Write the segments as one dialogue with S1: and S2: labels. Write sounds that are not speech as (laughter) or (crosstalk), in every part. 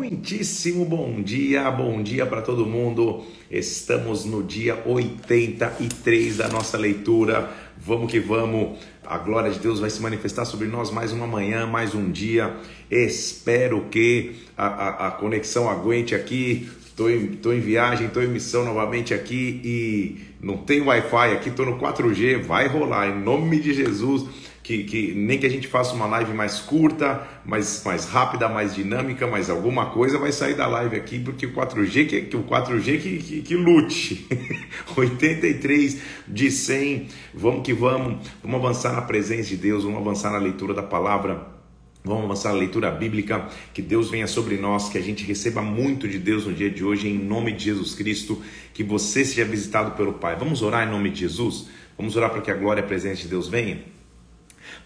S1: Muitíssimo bom dia, bom dia para todo mundo. Estamos no dia 83 da nossa leitura. Vamos que vamos. A glória de Deus vai se manifestar sobre nós mais uma manhã, mais um dia. Espero que a, a, a conexão aguente aqui. Estou em, tô em viagem, estou em missão novamente aqui e não tem Wi-Fi aqui, estou no 4G. Vai rolar em nome de Jesus que, que, nem que a gente faça uma live mais curta, mais, mais rápida, mais dinâmica, mas alguma coisa vai sair da live aqui, porque o 4G que, que o 4G que, que, que lute. (laughs) 83 de 100, vamos que vamos, vamos avançar na presença de Deus, vamos avançar na leitura da palavra. Vamos avançar a leitura bíblica, que Deus venha sobre nós, que a gente receba muito de Deus no dia de hoje, em nome de Jesus Cristo, que você seja visitado pelo Pai. Vamos orar em nome de Jesus? Vamos orar para que a glória e a presença de Deus venha?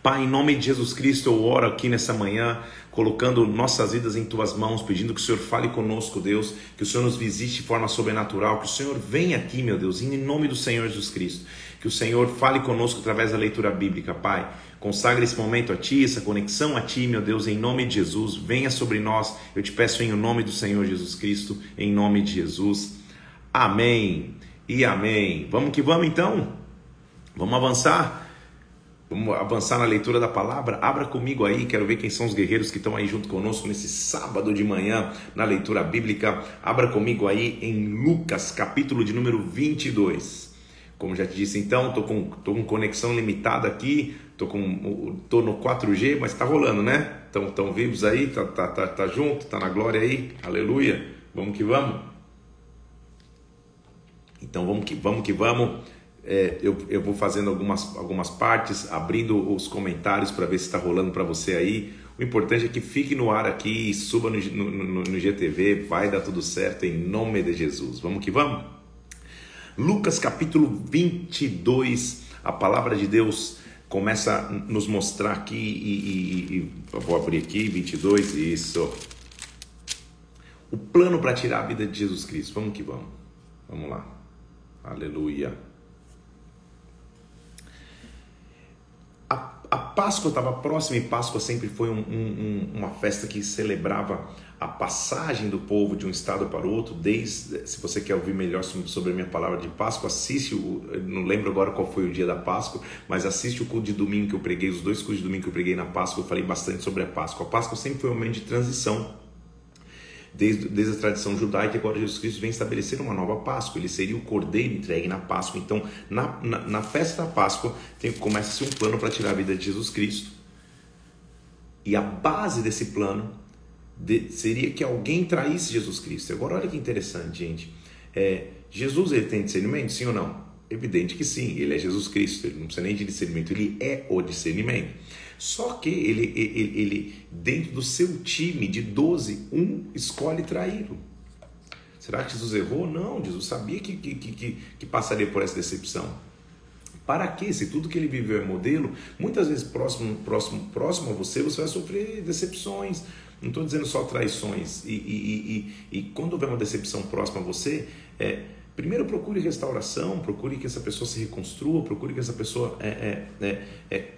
S1: Pai, em nome de Jesus Cristo, eu oro aqui nessa manhã, colocando nossas vidas em tuas mãos, pedindo que o Senhor fale conosco, Deus, que o Senhor nos visite de forma sobrenatural, que o Senhor venha aqui, meu Deus, em nome do Senhor Jesus Cristo. Que o Senhor fale conosco através da leitura bíblica, Pai. Consagre esse momento a Ti, essa conexão a Ti, meu Deus, em nome de Jesus. Venha sobre nós, eu te peço em nome do Senhor Jesus Cristo, em nome de Jesus. Amém e amém. Vamos que vamos então? Vamos avançar? Vamos avançar na leitura da palavra? Abra comigo aí, quero ver quem são os guerreiros que estão aí junto conosco nesse sábado de manhã na leitura bíblica. Abra comigo aí em Lucas, capítulo de número 22. Como já te disse, então, tô com, tô com conexão limitada aqui, tô, com, tô no 4G, mas tá rolando, né? Estão tão vivos aí, tá, tá, tá, tá junto, tá na glória aí, aleluia. Vamos que vamos. Então vamos que vamos que vamos é, eu, eu vou fazendo algumas, algumas partes, abrindo os comentários para ver se está rolando para você aí. O importante é que fique no ar aqui, suba no, no, no GTV, vai dar tudo certo em nome de Jesus. Vamos que vamos? Lucas capítulo 22, a palavra de Deus começa a nos mostrar aqui, e, e, e vou abrir aqui, 22, isso. O plano para tirar a vida de Jesus Cristo. Vamos que vamos. Vamos lá. Aleluia. A Páscoa estava próxima e Páscoa sempre foi um, um, uma festa que celebrava a passagem do povo de um estado para o outro. Desde, se você quer ouvir melhor sobre a minha palavra de Páscoa, assiste o, não lembro agora qual foi o dia da Páscoa, mas assiste o culto de domingo que eu preguei, os dois cultos de domingo que eu preguei na Páscoa, eu falei bastante sobre a Páscoa. A Páscoa sempre foi um momento de transição desde, desde a tradição judaica, agora Jesus Cristo vem estabelecer uma nova Páscoa. Ele seria o cordeiro entregue na Páscoa. Então, na, na, na festa da Páscoa, começa-se um plano para tirar a vida de Jesus Cristo. E a base desse plano de, seria que alguém traísse Jesus Cristo. Agora, olha que interessante, gente. É, Jesus ele tem discernimento, sim ou não? Evidente que sim, ele é Jesus Cristo, ele não precisa nem de discernimento, ele é o discernimento. Só que ele, ele, ele dentro do seu time de 12, um escolhe traí-lo. Será que Jesus errou? Não, Jesus sabia que, que, que, que passaria por essa decepção. Para quê? Se tudo que ele viveu é modelo, muitas vezes próximo, próximo, próximo a você, você vai sofrer decepções. Não estou dizendo só traições. E, e, e, e, quando houver uma decepção próxima a você, é, primeiro procure restauração, procure que essa pessoa se reconstrua, procure que essa pessoa é, é, é, é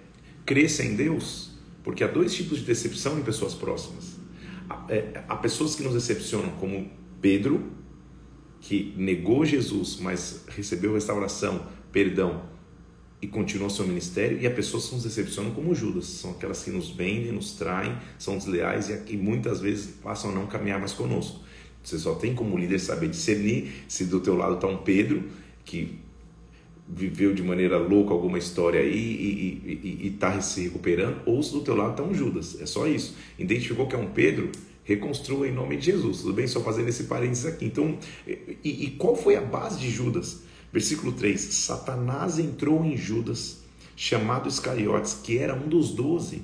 S1: cresça em Deus, porque há dois tipos de decepção em pessoas próximas. Há, é, há pessoas que nos decepcionam, como Pedro, que negou Jesus, mas recebeu restauração, perdão e continuou seu ministério, e há pessoas que nos decepcionam como Judas, são aquelas que nos vendem, nos traem, são desleais e, e muitas vezes passam a não caminhar mais conosco. Você só tem como líder saber discernir se do teu lado está um Pedro que viveu de maneira louca alguma história aí e está se recuperando, ou se do teu lado está um Judas. É só isso. Identificou que é um Pedro, reconstrua em nome de Jesus. Tudo bem? Só fazendo esse parênteses aqui. Então, e, e qual foi a base de Judas? Versículo 3: Satanás entrou em Judas, chamado Iscariotes, que era um dos doze.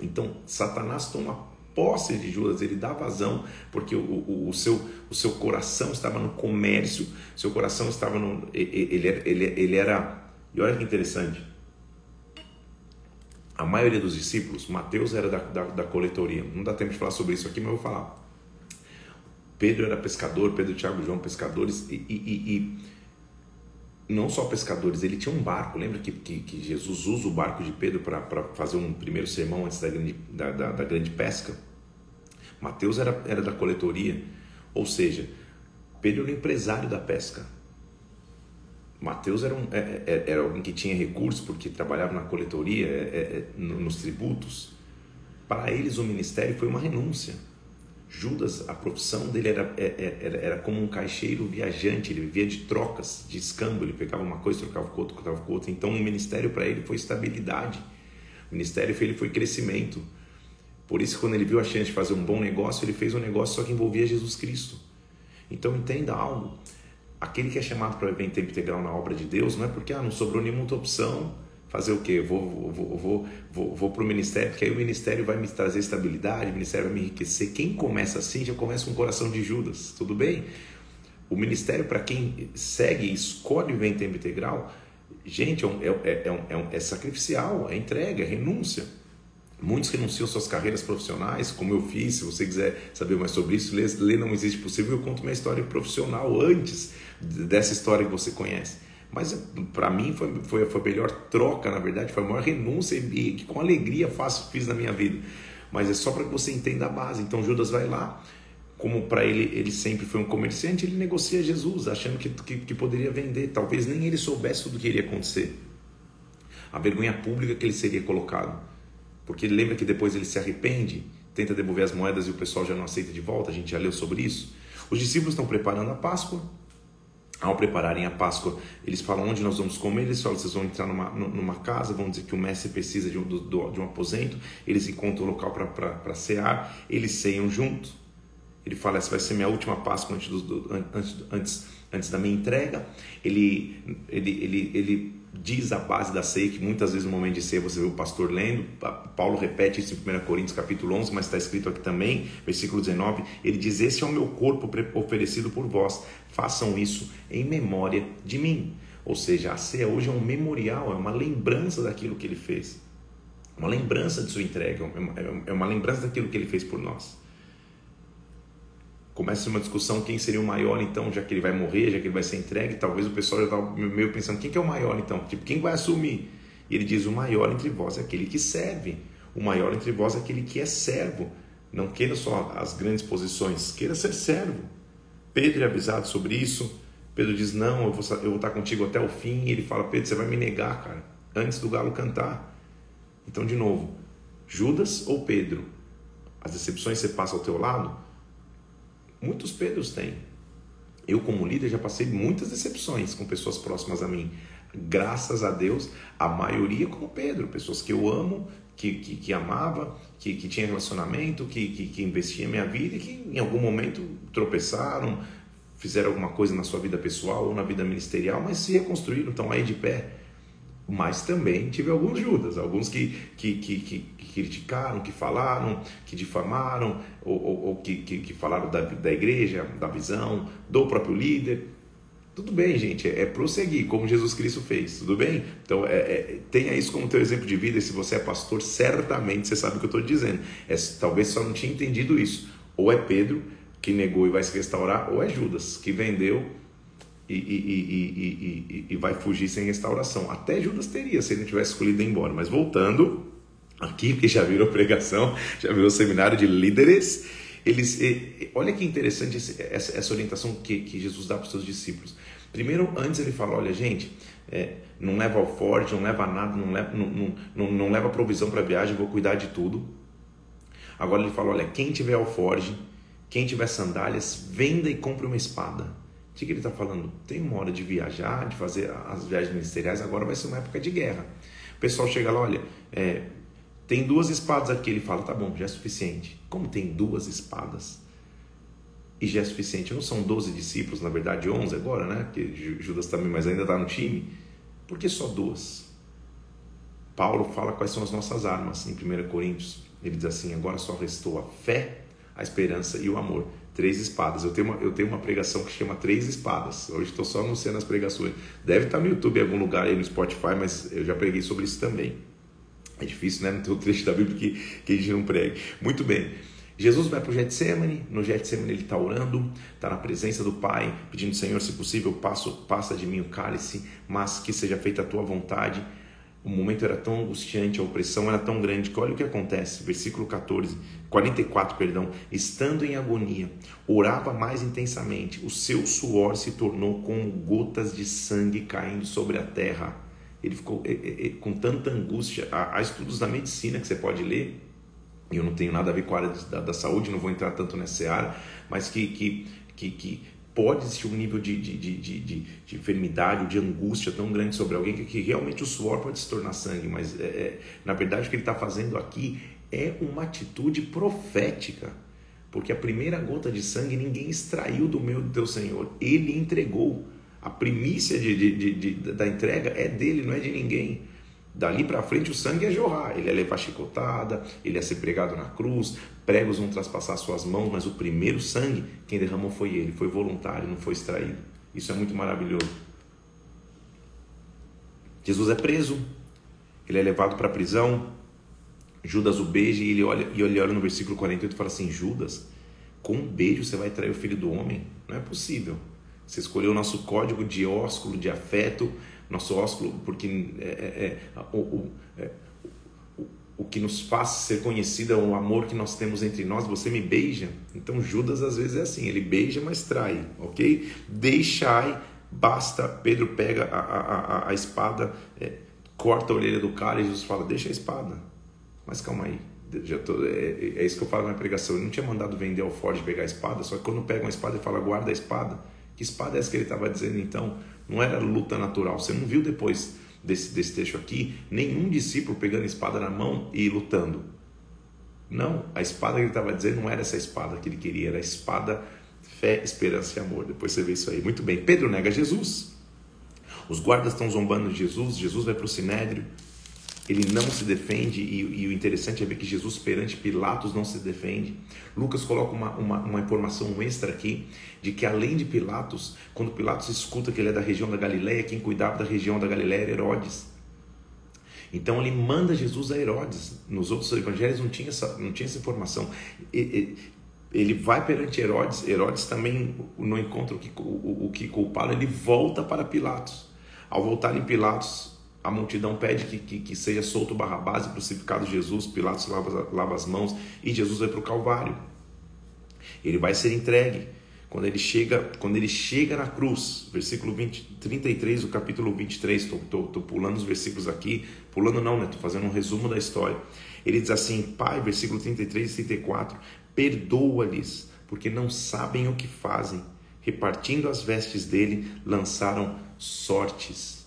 S1: Então, Satanás toma posse de Judas, ele dá vazão, porque o, o, o, seu, o seu coração estava no comércio, seu coração estava no. Ele, ele, ele era. E olha que interessante. A maioria dos discípulos, Mateus era da, da, da coletoria. Não dá tempo de falar sobre isso aqui, mas eu vou falar. Pedro era pescador, Pedro, Tiago e João pescadores, e, e, e, não só pescadores, ele tinha um barco. Lembra que, que, que Jesus usa o barco de Pedro para fazer um primeiro sermão antes da grande, da, da, da grande pesca? Mateus era, era da coletoria, ou seja, Pedro era o empresário da pesca. Mateus era, um, é, é, era alguém que tinha recursos porque trabalhava na coletoria, é, nos tributos. Para eles, o ministério foi uma renúncia. Judas, a profissão dele era, era, era como um caixeiro viajante, ele vivia de trocas, de escambo, ele pegava uma coisa, trocava com outra, trocava com outra. Então, o ministério para ele foi estabilidade, o ministério para ele foi crescimento. Por isso, quando ele viu a chance de fazer um bom negócio, ele fez um negócio só que envolvia Jesus Cristo. Então, entenda algo: aquele que é chamado para viver em tempo integral na obra de Deus, não é porque ah, não sobrou nenhuma outra opção fazer o quê? Vou, vou, vou, vou, vou para o ministério, porque aí o ministério vai me trazer estabilidade, o ministério vai me enriquecer. Quem começa assim já começa com o coração de Judas, tudo bem? O ministério, para quem segue escolhe viver em tempo integral, gente, é, é, é, é, é sacrificial, é entrega, é renúncia. Muitos renunciam suas carreiras profissionais, como eu fiz. Se você quiser saber mais sobre isso, lê, lê Não Existe Possível. Eu conto minha história profissional antes dessa história que você conhece. Mas para mim foi, foi, foi a melhor troca, na verdade, foi a maior renúncia e que com alegria faço, fiz na minha vida. Mas é só para que você entenda a base. Então Judas vai lá, como para ele ele sempre foi um comerciante, ele negocia Jesus, achando que, que, que poderia vender. Talvez nem ele soubesse tudo o que iria acontecer. A vergonha pública que ele seria colocado. Porque lembra que depois ele se arrepende, tenta devolver as moedas e o pessoal já não aceita de volta. A gente já leu sobre isso. Os discípulos estão preparando a Páscoa ao prepararem a Páscoa, eles falam onde nós vamos comer, eles falam, vocês vão entrar numa, numa casa, vão dizer que o mestre precisa de um, de um aposento, eles encontram o local para cear, eles ceiam junto. Ele fala, essa vai ser minha última Páscoa antes, do, antes, antes, antes da minha entrega. Ele, ele, ele, ele diz a base da ceia, que muitas vezes no momento de ceia você vê o pastor lendo, Paulo repete isso em 1 Coríntios capítulo 11, mas está escrito aqui também, versículo 19, ele diz, esse é o meu corpo oferecido por vós, façam isso em memória de mim. Ou seja, a ceia hoje é um memorial, é uma lembrança daquilo que ele fez, uma lembrança de sua entrega, é uma lembrança daquilo que ele fez por nós começa uma discussão quem seria o maior então, já que ele vai morrer, já que ele vai ser entregue, talvez o pessoal já estava meio pensando, quem que é o maior então? Tipo, quem vai assumir? E ele diz, o maior entre vós é aquele que serve, o maior entre vós é aquele que é servo. Não queira só as grandes posições, queira ser servo. Pedro é avisado sobre isso, Pedro diz, não, eu vou, eu vou estar contigo até o fim, e ele fala, Pedro, você vai me negar, cara, antes do galo cantar. Então, de novo, Judas ou Pedro? As decepções você passa ao teu lado? Muitos Pedros têm. Eu, como líder, já passei muitas decepções com pessoas próximas a mim. Graças a Deus, a maioria como Pedro, pessoas que eu amo, que, que, que amava, que, que tinha relacionamento, que, que, que investia minha vida e que em algum momento tropeçaram, fizeram alguma coisa na sua vida pessoal ou na vida ministerial, mas se reconstruíram, estão aí de pé. Mas também tive alguns Judas, alguns que, que, que, que, criticaram, que falaram, que difamaram, ou, ou, ou que, que, que, falaram da, da igreja, da visão, do próprio líder. Tudo bem, gente, é, é prosseguir, como Jesus Cristo fez, tudo bem? Então, é, é, tenha isso como teu exemplo de vida, e se você é pastor, certamente você sabe o que eu estou dizendo. É, talvez só não tinha entendido isso. Ou é Pedro, que negou e vai se restaurar, ou é Judas, que vendeu e, e, e, e, vai fugir sem restauração. Até Judas teria se ele não tivesse escolhido ir embora. Mas voltando aqui, que já virou pregação, já virou seminário de líderes, eles, olha que interessante essa, essa orientação que, que Jesus dá para os seus discípulos. Primeiro, antes ele fala, olha gente, é, não leva ao forte, não leva nada, não leva, não, não, não, não leva provisão para a viagem, vou cuidar de tudo. Agora ele fala, olha, quem tiver alforge, quem tiver sandálias, venda e compre uma espada o que, ele está falando? Tem uma hora de viajar, de fazer as viagens ministeriais, agora vai ser uma época de guerra. O pessoal chega lá, olha, é, tem duas espadas aqui. Ele fala, tá bom, já é suficiente. Como tem duas espadas? E já é suficiente. Não são 12 discípulos, na verdade 11 agora, né? Que Judas também, mas ainda está no time. Por que só duas? Paulo fala quais são as nossas armas em 1 Coríntios. Ele diz assim: agora só restou a fé, a esperança e o amor. Três espadas. Eu tenho uma, eu tenho uma pregação que chama Três Espadas. Hoje estou só anunciando as pregações. Deve estar no YouTube em algum lugar aí no Spotify, mas eu já preguei sobre isso também. É difícil, né? (laughs) Não ter trecho da Bíblia que, que a gente não pregue. Muito bem. Jesus vai para o Getsemane, no Getsemane ele está orando, está na presença do Pai, pedindo, Senhor, se possível, passo, passa de mim o cálice, mas que seja feita a tua vontade. o momento era tão angustiante, a opressão era tão grande que olha o que acontece, versículo 14, 44, perdão, estando em agonia, orava mais intensamente, o seu suor se tornou como gotas de sangue caindo sobre a terra. Ele ficou é, é, é, com tanta angústia. Há, há, estudos da medicina que você pode ler, e eu não tenho nada a ver com a área da, da saúde, não vou entrar tanto nessa área, mas que, que, que, que pode existir um nível de, de, de, de, de enfermidade, de angústia tão grande sobre alguém que, que realmente o suor pode se tornar sangue, mas é, é, na verdade o que ele está fazendo aqui é uma atitude profética, porque a primeira gota de sangue ninguém extraiu do meu do teu Senhor, ele entregou. A primícia de, de, de, da entrega é dele, não é de ninguém. Dali para frente o sangue ia jorrar, ele ia levar chicotada, ele ia ser pregado na cruz, pregos vão traspassar suas mãos, mas o primeiro sangue quem derramou foi ele, foi voluntário, não foi extraído. Isso é muito maravilhoso. Jesus é preso, ele é levado para a prisão, Judas o beija e ele olha, e ele olha no versículo 48 e fala assim: Judas, com um beijo você vai trair o filho do homem? Não é possível. Você escolheu o nosso código de ósculo, de afeto, nosso ósculo, porque é, é, é, o, o, é, o, o que nos faz ser conhecido é o amor que nós temos entre nós. Você me beija. Então Judas às vezes é assim, ele beija, mas trai, ok? Deixai, basta. Pedro pega a, a, a, a espada, é, corta a orelha do cara e Jesus fala: Deixa a espada. Mas calma aí. Tô, é, é isso que eu falo na pregação. Ele não tinha mandado vender ao Ford pegar a espada, só que quando pega uma espada e fala guarda a espada, que espada é essa que ele estava dizendo então? Não era luta natural. Você não viu depois desse, desse texto aqui nenhum discípulo pegando a espada na mão e lutando. Não, a espada que ele estava dizendo não era essa espada que ele queria, era a espada fé, esperança e amor. Depois você vê isso aí. Muito bem. Pedro nega Jesus. Os guardas estão zombando de Jesus. Jesus vai para o sinédrio ele não se defende, e, e, o interessante é ver que Jesus perante Pilatos não se defende. Lucas coloca uma, uma, uma, informação extra aqui, de que além de Pilatos, quando Pilatos escuta que ele é da região da Galileia, quem cuidava da região da Galileia era Herodes. Então ele manda Jesus a Herodes. Nos outros evangelhos não tinha essa, não tinha essa informação. Ele vai perante Herodes, Herodes também não encontra o que, o, o que culpá-lo, ele volta para Pilatos. Ao voltar em Pilatos, a multidão pede que, que, que seja solto Barrabás e crucificado Jesus, Pilatos lava, lava as mãos e Jesus vai para o Calvário. Ele vai ser entregue. Quando ele chega, quando ele chega na cruz, versículo 20, 33 do capítulo 23, estou pulando os versículos aqui, pulando não, né? Estou fazendo um resumo da história. Ele diz assim, Pai, versículo 33 e 34, perdoa-lhes, porque não sabem o que fazem. Repartindo as vestes dele, lançaram sortes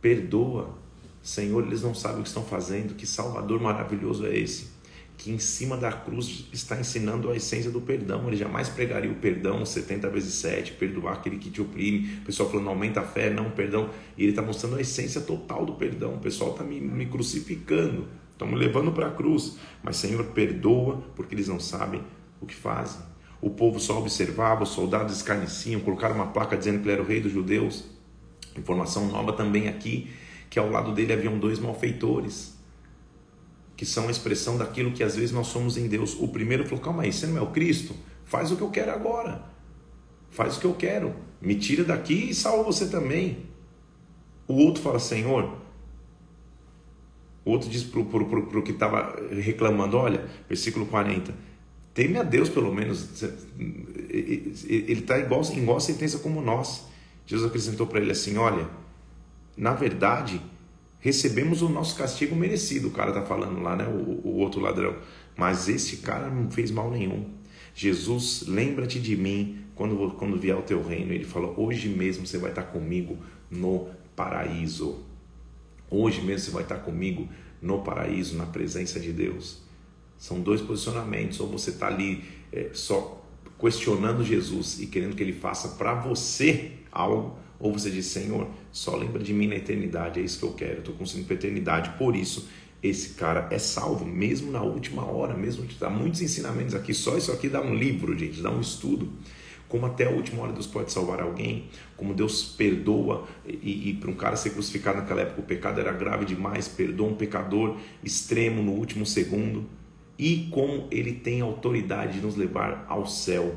S1: Perdoa. Senhor, eles não sabem o que estão fazendo. Que Salvador maravilhoso é esse? Que em cima da cruz está ensinando a essência do perdão. Ele jamais pregaria o perdão 70 vezes 7, perdoar aquele que te oprime. O pessoal falando, aumenta a fé, não, perdão. E ele está mostrando a essência total do perdão. O pessoal está me, me crucificando, estão me levando para a cruz. Mas, Senhor, perdoa, porque eles não sabem o que fazem. O povo só observava, os soldados escarneciam, colocaram uma placa dizendo que ele era o rei dos judeus. Informação nova também aqui, que ao lado dele haviam dois malfeitores, que são a expressão daquilo que às vezes nós somos em Deus. O primeiro falou: calma aí, você não é o Cristo? Faz o que eu quero agora. Faz o que eu quero. Me tira daqui e salva você também. O outro fala: Senhor. O outro diz para o que estava reclamando: olha, versículo 40. Teme a Deus, pelo menos. Ele está igual, igual a sentença como nós. Jesus acrescentou para ele assim: Olha, na verdade, recebemos o nosso castigo merecido. O cara está falando lá, né? O, o, outro ladrão. Mas esse cara não fez mal nenhum. Jesus, lembra-te de mim quando, quando vier o teu reino. Ele falou: Hoje mesmo você vai estar comigo no paraíso. Hoje mesmo você vai estar comigo no paraíso, na presença de Deus. São dois posicionamentos. Ou você está ali é, só questionando Jesus e querendo que ele faça para você algo, ou você diz, Senhor, só lembra de mim na eternidade, é isso que eu quero, eu estou conseguindo para a eternidade, por isso esse cara é salvo, mesmo na última hora, mesmo que dá muitos ensinamentos aqui, só isso aqui dá um livro, gente, dá um estudo, como até a última hora Deus pode salvar alguém, como Deus perdoa, e, e para um cara ser crucificado naquela época o pecado era grave demais, perdoa um pecador extremo no último segundo, e como ele tem autoridade de nos levar ao céu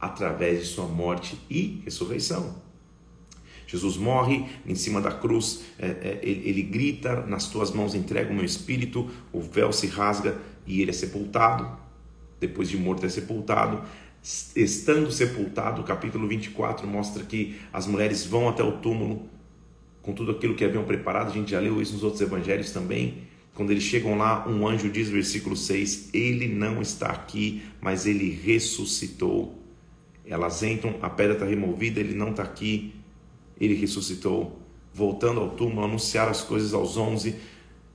S1: através de sua morte e ressurreição. Jesus morre em cima da cruz, é, é, ele, grita: Nas tuas mãos entrego o meu espírito. O véu se rasga e ele é sepultado. Depois de morto, é sepultado. Estando sepultado, o capítulo 24 mostra que as mulheres vão até o túmulo com tudo aquilo que haviam preparado. A gente já leu isso nos outros evangelhos também. Quando eles chegam lá, um anjo diz, versículo 6: Ele não está aqui, mas ele ressuscitou. Elas entram, a pedra está removida, ele não está aqui, ele ressuscitou. Voltando ao túmulo, anunciaram as coisas aos onze.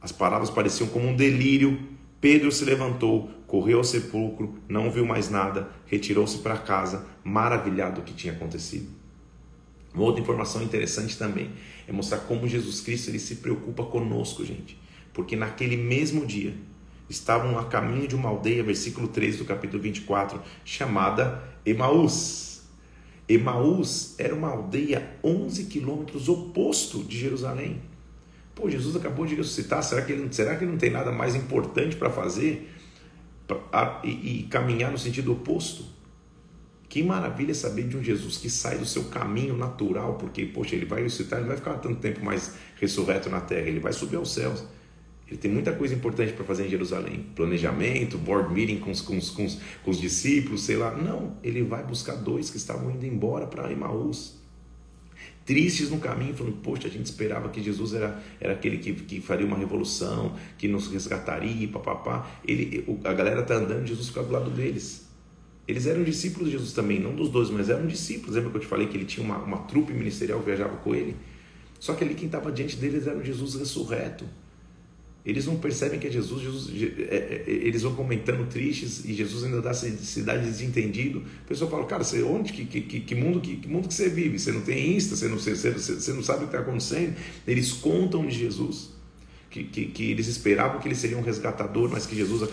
S1: As palavras pareciam como um delírio. Pedro se levantou, correu ao sepulcro, não viu mais nada, retirou-se para casa, maravilhado do que tinha acontecido. Uma outra informação interessante também é mostrar como Jesus Cristo ele se preocupa conosco, gente. Porque naquele mesmo dia estavam a caminho de uma aldeia, versículo 3 do capítulo 24, chamada Emaús. Emaús era uma aldeia 11 quilômetros oposto de Jerusalém. Pô, Jesus acabou de ressuscitar, será que ele, será que ele não tem nada mais importante para fazer pra, e, e caminhar no sentido oposto? Que maravilha saber de um Jesus que sai do seu caminho natural, porque, poxa, ele vai ressuscitar, ele não vai ficar tanto tempo mais ressurreto na terra, ele vai subir aos céus. Ele tem muita coisa importante para fazer em Jerusalém: planejamento, board meeting com os, com, os, com, os, com os discípulos, sei lá. Não, ele vai buscar dois que estavam indo embora para Emaús. Tristes no caminho, falando: Poxa, a gente esperava que Jesus era, era aquele que, que faria uma revolução, que nos resgataria, papapá. Ele, a galera está andando, Jesus fica do lado deles. Eles eram discípulos de Jesus também, não dos dois, mas eram discípulos. Lembra que eu te falei que ele tinha uma, uma trupe ministerial que viajava com ele? Só que ali quem estava diante deles era o Jesus ressurreto. Eles não percebem que é Jesus, Jesus é, é, eles vão comentando tristes e Jesus ainda dá cidade desentendido. A pessoa fala, cara, você, onde, que, que, que, mundo, que, que mundo que você vive? Você não tem Insta, você não, você, você não sabe o que está acontecendo. Eles contam de Jesus, que, que, que, eles esperavam que ele seria um resgatador, mas que Jesus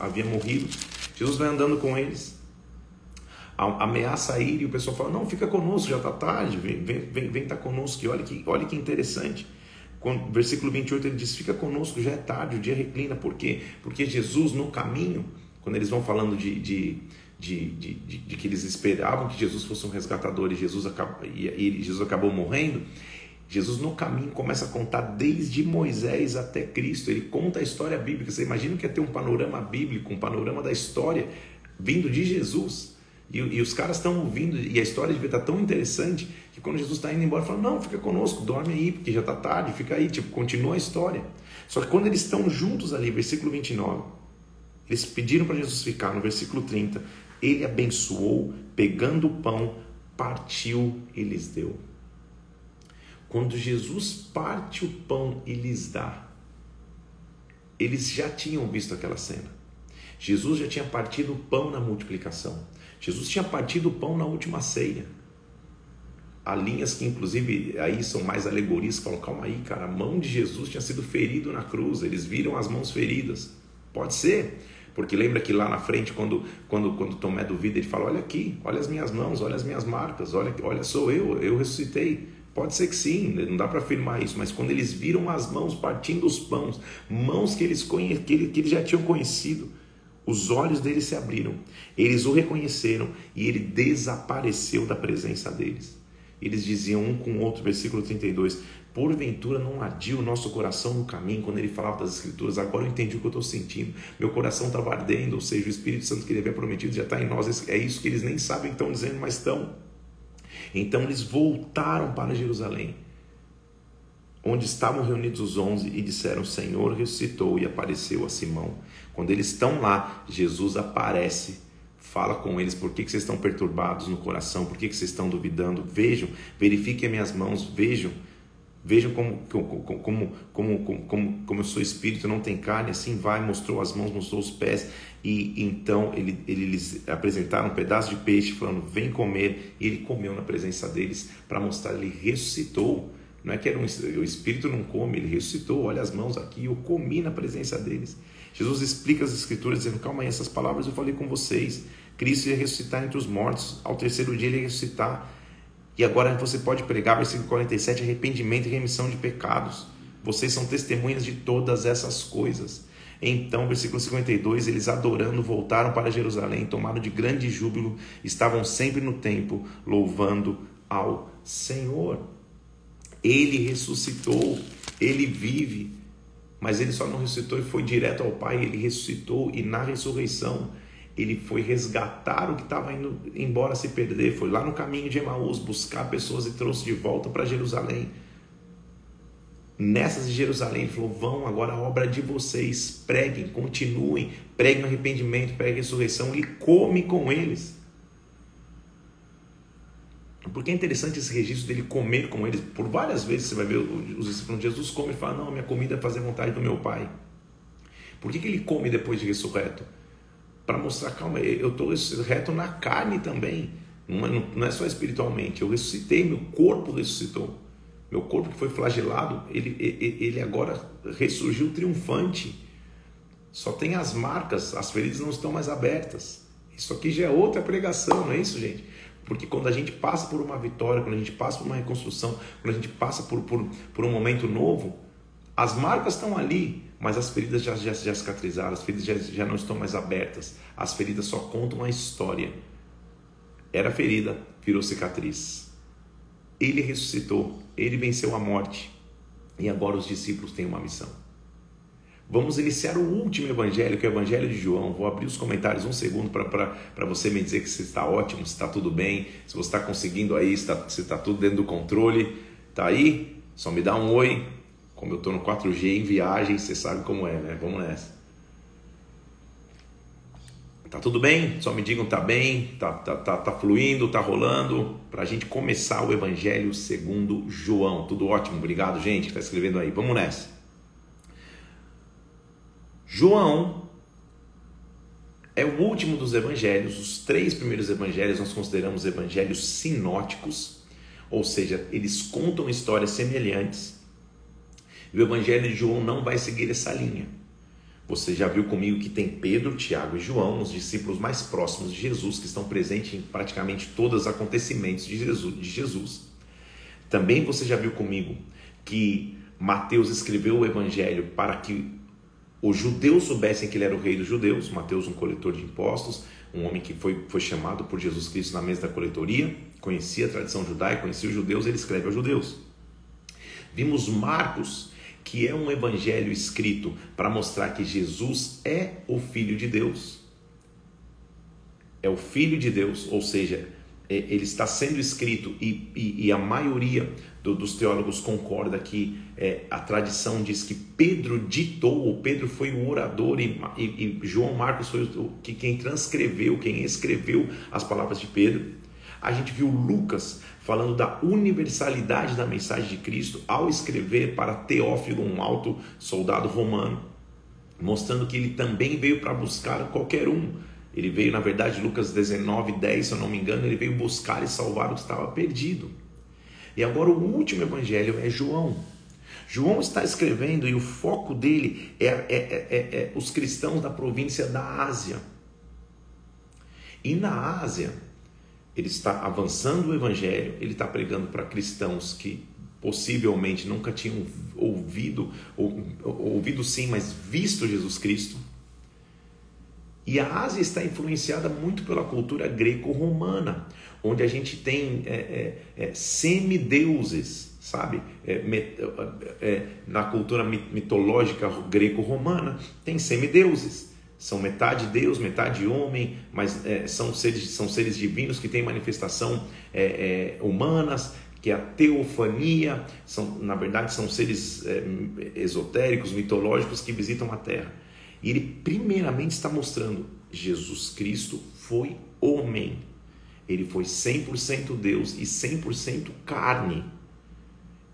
S1: havia morrido. Jesus vai andando com eles ameaça a ir e o pessoal fala: Não, fica conosco, já está tarde, vem, vem, vem, vem tá conosco. Olha que, olha que interessante. Versículo 28 ele diz: Fica conosco, já é tarde, o dia reclina. Por quê? Porque Jesus no caminho, quando eles vão falando de, de, de, de, de, que eles esperavam que Jesus fosse um resgatador e Jesus, acabou, e, e Jesus acabou morrendo. Jesus no caminho começa a contar desde Moisés até Cristo. Ele conta a história bíblica. Você imagina que é ter um panorama bíblico, um panorama da história vindo de Jesus. E, e os caras estão ouvindo, e a história devia estar tão interessante que quando Jesus está indo embora, fala: Não, fica conosco, dorme aí, porque já está tarde, fica aí, tipo, continua a história. Só que quando eles estão juntos ali, versículo 29, eles pediram para Jesus ficar, no versículo 30, ele abençoou, pegando o pão, partiu e lhes deu. Quando Jesus parte o pão e lhes dá, eles já tinham visto aquela cena. Jesus já tinha partido o pão na multiplicação. Jesus tinha partido o pão na última ceia. Há linhas que, inclusive, aí são mais alegorias, falam: calma aí, cara, a mão de Jesus tinha sido ferido na cruz, eles viram as mãos feridas. Pode ser, porque lembra que lá na frente, quando, quando, quando Tomé duvida, ele fala: olha aqui, olha as minhas mãos, olha as minhas marcas, olha, olha sou eu, eu ressuscitei. Pode ser que sim, não dá para afirmar isso, mas quando eles viram as mãos partindo os pães, mãos que eles, que eles já tinham conhecido, os olhos deles se abriram, eles o reconheceram e ele desapareceu da presença deles. Eles diziam um com o outro, versículo 32, porventura não ardia o nosso coração no caminho quando ele falava das Escrituras. Agora eu entendi o que eu estou sentindo. Meu coração estava ardendo, ou seja, o Espírito Santo que ele havia prometido já está em nós. É isso que eles nem sabem que estão dizendo, mas estão. Então eles voltaram para Jerusalém onde estavam reunidos os onze e disseram: Senhor ressuscitou e apareceu a Simão. Quando eles estão lá, Jesus aparece, fala com eles: Por que, que vocês estão perturbados no coração? Por que, que vocês estão duvidando? Vejam, verifiquem as minhas mãos, vejam. Vejam como, como, como, como, como, como eu sou espírito, não tem carne, assim vai, mostrou as mãos, mostrou os pés, e então ele, ele lhes apresentaram um pedaço de peixe, falando: Vem comer, e ele comeu na presença deles, para mostrar, ele ressuscitou. Não é que era um, o espírito não come, ele ressuscitou. Olha as mãos aqui, eu comi na presença deles. Jesus explica as escrituras dizendo: Calma aí, essas palavras eu falei com vocês. Cristo ia ressuscitar entre os mortos, ao terceiro dia ele ia ressuscitar. E agora você pode pregar, versículo 47, arrependimento e remissão de pecados. Vocês são testemunhas de todas essas coisas. Então, versículo 52, eles adorando voltaram para Jerusalém, tomaram de grande júbilo, estavam sempre no templo, louvando ao Senhor. Ele ressuscitou, ele vive, mas ele só não ressuscitou e foi direto ao Pai, ele ressuscitou e na ressurreição ele foi resgatar o que estava indo embora se perder, foi lá no caminho de Emaús buscar pessoas e trouxe de volta para Jerusalém. Nessas de Jerusalém, ele falou: vão agora a obra de vocês, preguem, continuem, preguem arrependimento, preguem ressurreição e come com eles. Porque é interessante esse registro dele comer com eles. Por várias vezes você vai ver os discípulos de Jesus come e fala: Não, minha comida é fazer vontade do meu Pai. Por que, que ele come depois de ressurreto? Para mostrar, calma, eu estou ressurreto na carne também. Não é, não é só espiritualmente. Eu ressuscitei, meu corpo ressuscitou. Meu corpo que foi flagelado, ele, ele agora ressurgiu triunfante. Só tem as marcas, as feridas não estão mais abertas. Isso aqui já é outra pregação, não é isso, gente? Porque quando a gente passa por uma vitória, quando a gente passa por uma reconstrução, quando a gente passa por, por, por um momento novo, as marcas estão ali, mas as feridas já, já, já cicatrizaram, as feridas já, já não estão mais abertas. As feridas só contam a história. Era ferida, virou cicatriz. Ele ressuscitou, ele venceu a morte. E agora os discípulos têm uma missão. Vamos iniciar o último evangelho, que é o evangelho de João. Vou abrir os comentários um segundo para você me dizer que se está ótimo, se está tudo bem, se você está conseguindo aí, se está, está tudo dentro do controle. Está aí? Só me dá um oi. Como eu estou no 4G em viagem, você sabe como é, né? Vamos nessa. Tá tudo bem? Só me digam tá bem, tá, tá, tá, tá fluindo, tá rolando, para a gente começar o Evangelho segundo João. Tudo ótimo, obrigado, gente, que está escrevendo aí. Vamos nessa. João é o último dos evangelhos. Os três primeiros evangelhos nós consideramos evangelhos sinóticos, ou seja, eles contam histórias semelhantes. E o evangelho de João não vai seguir essa linha. Você já viu comigo que tem Pedro, Tiago e João, os discípulos mais próximos de Jesus, que estão presentes em praticamente todos os acontecimentos de Jesus. De Jesus. Também você já viu comigo que Mateus escreveu o evangelho para que os judeus soubessem que ele era o rei dos judeus, Mateus, um coletor de impostos, um homem que foi, foi chamado por Jesus Cristo na mesa da coletoria, conhecia a tradição judaica, conhecia os judeus, ele escreve aos judeus. Vimos Marcos, que é um evangelho escrito para mostrar que Jesus é o Filho de Deus. É o Filho de Deus, ou seja, ele está sendo escrito e, e, e a maioria do, dos teólogos concorda que é, a tradição diz que Pedro ditou, ou Pedro foi o orador e, e, e João Marcos foi o, que, quem transcreveu, quem escreveu as palavras de Pedro. A gente viu Lucas falando da universalidade da mensagem de Cristo ao escrever para Teófilo, um alto soldado romano, mostrando que ele também veio para buscar qualquer um ele veio, na verdade, Lucas 19, 10, se eu não me engano, ele veio buscar e salvar o que estava perdido. E agora o último evangelho é João. João está escrevendo e o foco dele é, é, é, é os cristãos da província da Ásia. E na Ásia, ele está avançando o evangelho, ele está pregando para cristãos que possivelmente nunca tinham ouvido, ou, ouvido sim, mas visto Jesus Cristo. E a Ásia está influenciada muito pela cultura greco-romana, onde a gente tem é, é, é, semideuses, sabe? É, met, é, na cultura mitológica greco-romana, tem semideuses. São metade Deus, metade homem, mas é, são, seres, são seres divinos que têm manifestação humanas, que é a teofania, são, na verdade são seres esotéricos, mitológicos que visitam a Terra. E ele primeiramente está mostrando Jesus Cristo foi homem. Ele foi 100% Deus e 100% carne.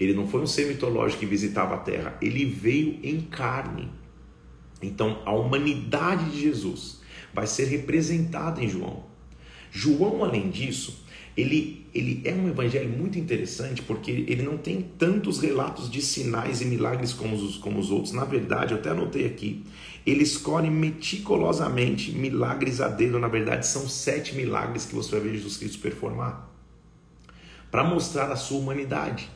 S1: Ele não foi um ser mitológico que visitava a terra, ele veio em carne. Então, a humanidade de Jesus vai ser representada em João. João, além disso, ele, ele é um evangelho muito interessante porque ele não tem tantos relatos de sinais e milagres como os, como os outros. Na verdade, eu até anotei aqui, ele escolhe meticulosamente milagres a dedo. Na verdade, são sete milagres que você vai ver Jesus Cristo performar para mostrar a sua humanidade.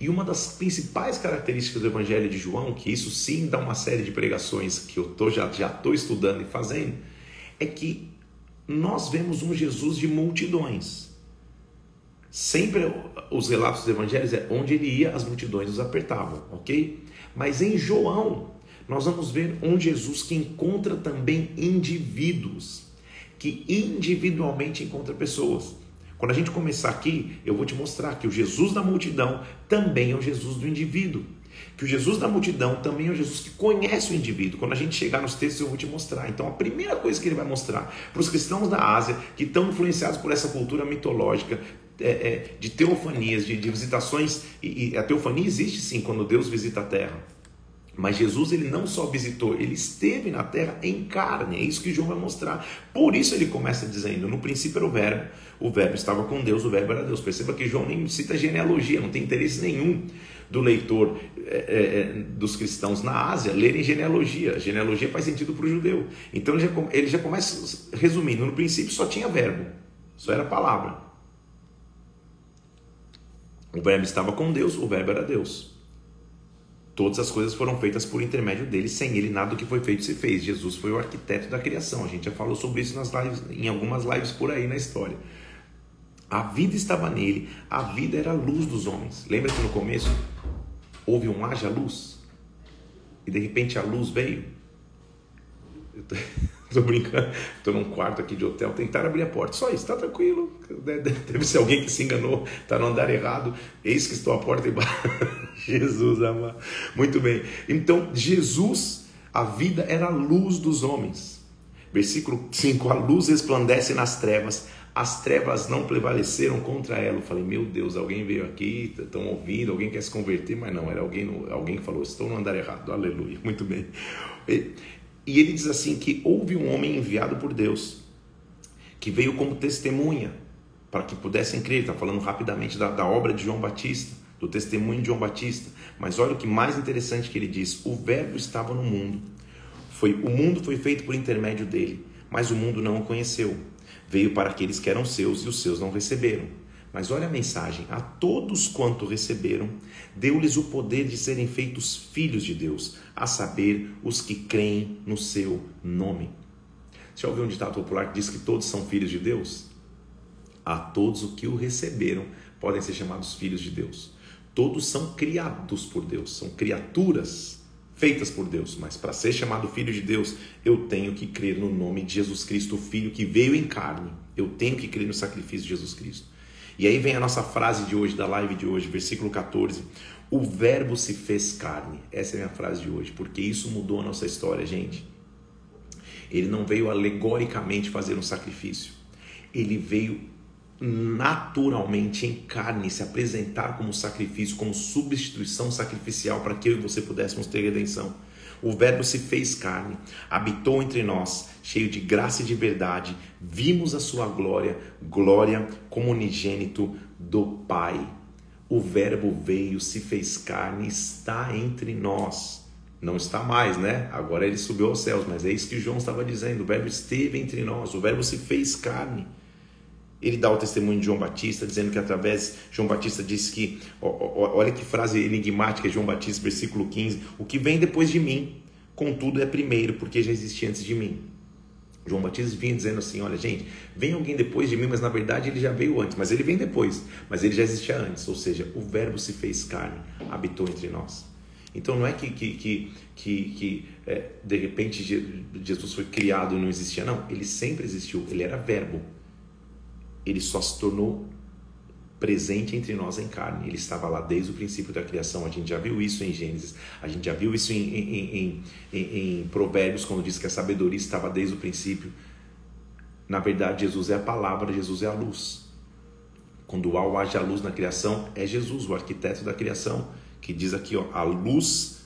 S1: E uma das principais características do Evangelho de João, que isso sim dá uma série de pregações que eu tô, já estou estudando e fazendo, é que nós vemos um Jesus de multidões. Sempre os relatos dos evangelhos é onde ele ia, as multidões os apertavam, ok? Mas em João, nós vamos ver um Jesus que encontra também indivíduos, que individualmente encontra pessoas. Quando a gente começar aqui, eu vou te mostrar que o Jesus da multidão também é o Jesus do indivíduo. Que o Jesus da multidão também é o Jesus que conhece o indivíduo. Quando a gente chegar nos textos, eu vou te mostrar. Então, a primeira coisa que ele vai mostrar para os cristãos da Ásia, que estão influenciados por essa cultura mitológica, é, é, de teofanias, de, de visitações, e, e a teofania existe sim quando Deus visita a terra. Mas Jesus ele não só visitou, ele esteve na terra em carne. É isso que João vai mostrar. Por isso ele começa dizendo: no princípio era o verbo, o verbo estava com Deus, o verbo era Deus. Perceba que João nem cita genealogia, não tem interesse nenhum do leitor é, é, é dos cristãos na Ásia lerem genealogia. genealogia faz sentido para o judeu. Então ele já, ele já começa resumindo: no princípio só tinha verbo, só era palavra. O verbo estava com Deus, o verbo era Deus. Todas as coisas foram feitas por intermédio dele, sem ele nada do que foi feito se fez. Jesus foi o arquiteto da criação. A gente já falou sobre isso nas lives, em algumas lives por aí na história. A vida estava nele, a vida era a luz dos homens. Lembra que no começo houve um haja luz? E de repente a luz veio. Eu tô, (laughs) tô brincando, tô num quarto aqui de hotel, tentaram abrir a porta. Só isso, tá tranquilo. Deve ser alguém que se enganou, tá no andar errado. Eis que estou à porta e (laughs) Jesus amado. Muito bem. Então, Jesus, a vida era a luz dos homens. Versículo 5: A luz resplandece nas trevas, as trevas não prevaleceram contra ela. Eu falei, meu Deus, alguém veio aqui, estão ouvindo, alguém quer se converter, mas não, era alguém, alguém que falou, estou no andar errado, aleluia, (laughs) muito bem. E, e ele diz assim: que houve um homem enviado por Deus, que veio como testemunha, para que pudessem crer. Está falando rapidamente da, da obra de João Batista do testemunho de João Batista. Mas olha o que mais interessante que ele diz: o Verbo estava no mundo. Foi o mundo foi feito por intermédio dele, mas o mundo não o conheceu. Veio para aqueles que eram seus e os seus não receberam. Mas olha a mensagem: a todos quanto receberam, deu-lhes o poder de serem feitos filhos de Deus, a saber, os que creem no seu nome. Já ouviu um ditado popular que diz que todos são filhos de Deus? A todos o que o receberam podem ser chamados filhos de Deus. Todos são criados por Deus, são criaturas feitas por Deus, mas para ser chamado filho de Deus, eu tenho que crer no nome de Jesus Cristo, o Filho que veio em carne. Eu tenho que crer no sacrifício de Jesus Cristo. E aí vem a nossa frase de hoje, da live de hoje, versículo 14. O Verbo se fez carne. Essa é a minha frase de hoje, porque isso mudou a nossa história, gente. Ele não veio alegoricamente fazer um sacrifício. Ele veio naturalmente em carne se apresentar como sacrifício, como substituição sacrificial para que eu e você pudéssemos ter redenção. O Verbo se fez carne, habitou entre nós, cheio de graça e de verdade. Vimos a sua glória, glória como unigênito do Pai. O Verbo veio, se fez carne, está entre nós. Não está mais, né? Agora ele subiu aos céus, mas é isso que João estava dizendo. O Verbo esteve entre nós, o Verbo se fez carne. Ele dá o testemunho de João Batista, dizendo que através, João Batista disse que, olha que frase enigmática, João Batista, versículo 15: O que vem depois de mim, contudo, é primeiro, porque já existia antes de mim. João Batista vinha dizendo assim: Olha, gente, vem alguém depois de mim, mas na verdade ele já veio antes, mas ele vem depois, mas ele já existia antes. Ou seja, o Verbo se fez carne, habitou entre nós. Então não é que, que, que, que, que é, de repente Jesus foi criado e não existia, não. Ele sempre existiu, ele era Verbo ele só se tornou presente entre nós em carne. Ele estava lá desde o princípio da criação. A gente já viu isso em Gênesis, a gente já viu isso em, em, em, em Provérbios, quando diz que a sabedoria estava desde o princípio. Na verdade, Jesus é a palavra, Jesus é a luz. Quando há o haja luz na criação, é Jesus, o arquiteto da criação, que diz aqui, ó, a luz,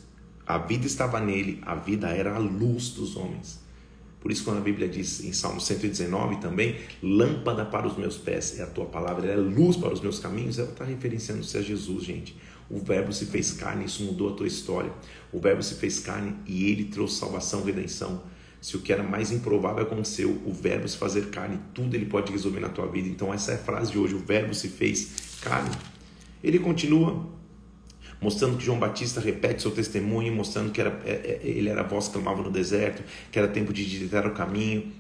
S1: a vida estava nele, a vida era a luz dos homens. Por isso, quando a Bíblia diz em Salmo 119 também, lâmpada para os meus pés é a tua palavra, é luz para os meus caminhos, ela está referenciando-se a Jesus, gente. O Verbo se fez carne, isso mudou a tua história. O Verbo se fez carne e ele trouxe salvação, redenção. Se o que era mais improvável aconteceu, o Verbo se fazer carne, tudo ele pode resolver na tua vida. Então, essa é a frase de hoje: o Verbo se fez carne. Ele continua mostrando que João Batista repete seu testemunho, mostrando que era, é, é, ele era a voz que clamava no deserto, que era tempo de digitar o caminho.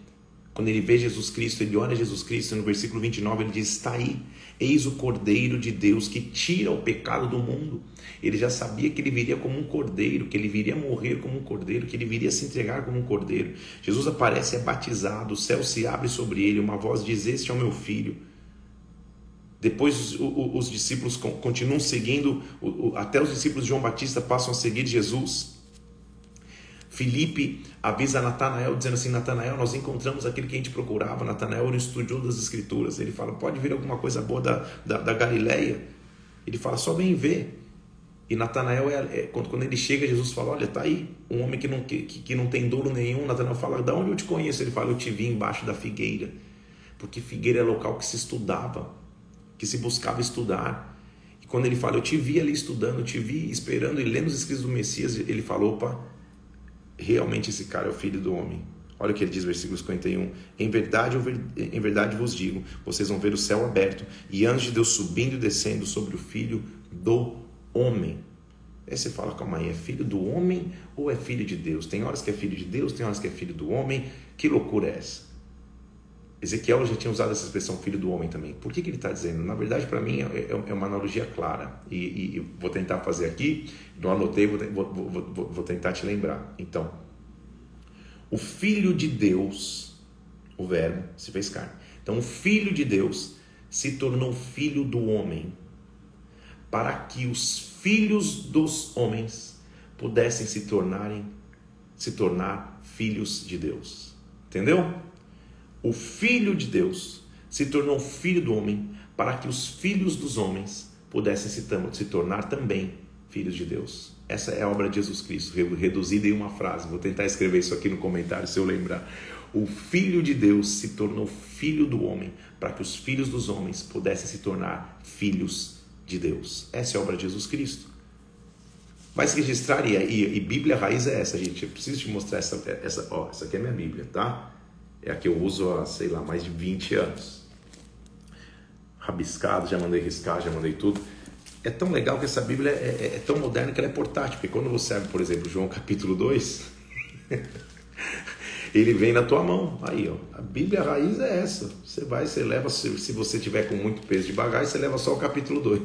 S1: Quando ele vê Jesus Cristo, ele olha Jesus Cristo, no versículo 29 ele diz: Está aí, eis o Cordeiro de Deus que tira o pecado do mundo. Ele já sabia que ele viria como um cordeiro, que ele viria morrer como um cordeiro, que ele viria se entregar como um cordeiro. Jesus aparece, é batizado, o céu se abre sobre ele, uma voz diz: Este é o meu filho. Depois os, os discípulos continuam seguindo, até os discípulos de João Batista passam a seguir Jesus. Filipe avisa Natanael, dizendo assim: Natanael, nós encontramos aquele que a gente procurava. Natanael era um estudioso das Escrituras. Ele fala: pode vir alguma coisa boa da, da, da Galileia? Ele fala: só vem ver. E Natanael, é, é, quando, quando ele chega, Jesus fala: Olha, tá aí, um homem que não, que, que não tem douro nenhum. Natanael fala: Da onde eu te conheço? Ele fala: Eu te vi embaixo da figueira. Porque figueira é local que se estudava, que se buscava estudar. E quando ele fala: Eu te vi ali estudando, te vi esperando e lendo os escritos do Messias, ele falou: Opa, realmente esse cara é o filho do homem. Olha o que ele diz, versículo 51. Em verdade, em verdade vos digo: vocês vão ver o céu aberto e anjos de Deus subindo e descendo sobre o filho do homem. Aí você fala, calma aí, é filho do homem ou é filho de Deus? Tem horas que é filho de Deus, tem horas que é filho do homem. Que loucura é essa? Ezequiel já tinha usado essa expressão filho do homem também. Por que, que ele está dizendo? Na verdade, para mim, é, é, é, uma analogia clara. E, e, e, vou tentar fazer aqui. Não anotei, vou, vou, vou, vou tentar te lembrar. Então, o Filho de Deus, o Verbo, se fez carne. Então, o Filho de Deus se tornou filho do homem para que os filhos dos homens pudessem se tornarem se tornar filhos de Deus. Entendeu? O Filho de Deus se tornou filho do homem para que os filhos dos homens pudessem se, tornar também filhos de Deus. Essa é a obra de Jesus Cristo, reduzida em uma frase. Vou tentar escrever isso aqui no comentário se eu lembrar. O Filho de Deus se tornou filho do homem para que os filhos dos homens pudessem se tornar filhos de Deus. Essa é a obra de Jesus Cristo. Vai se registrar, e, e, e Bíblia raiz é essa, gente. Eu preciso te mostrar essa. essa ó, essa aqui é minha Bíblia, tá? É a que eu uso há, sei lá, mais de 20 anos. Rabiscado, já mandei riscar, já mandei tudo. É tão legal que essa Bíblia é, é, é tão moderna que ela é portátil. Porque quando você abre, por exemplo, João capítulo 2, (laughs) ele vem na tua mão. Aí, ó, a Bíblia a raiz é essa. Você vai, você leva, se, se você tiver com muito peso de bagagem, você leva só o capítulo 2.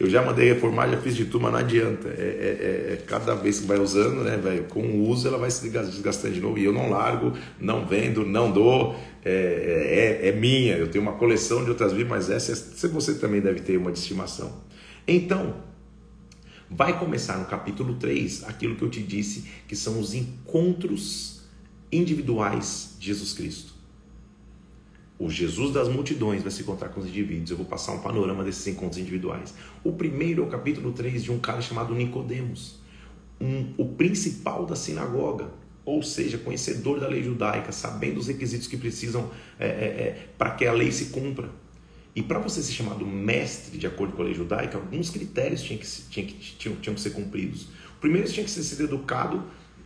S1: Eu já mandei reformar, já fiz de tudo, mas não adianta. É, é, é, é cada vez que vai usando, né, vai, com o uso, ela vai se desgastando de novo. E eu não largo, não vendo, não dou. É, é, é minha. Eu tenho uma coleção de outras Bíblias, mas essa você também deve ter uma de estimação. Então, vai começar no capítulo 3 aquilo que eu te disse, que são os encontros individuais de Jesus Cristo. O Jesus das multidões vai se encontrar com os indivíduos. Eu vou passar um panorama desses encontros individuais. O primeiro é o capítulo 3 de um cara chamado Nicodemos, um, o principal da sinagoga, ou seja, conhecedor da lei judaica, sabendo os requisitos que precisam é, é, é, para que a lei se cumpra. E para você ser chamado mestre de acordo com a lei judaica, alguns critérios tinham que, tinham que, tinham, tinham que ser cumpridos. Primeiro, você tinha que ser educado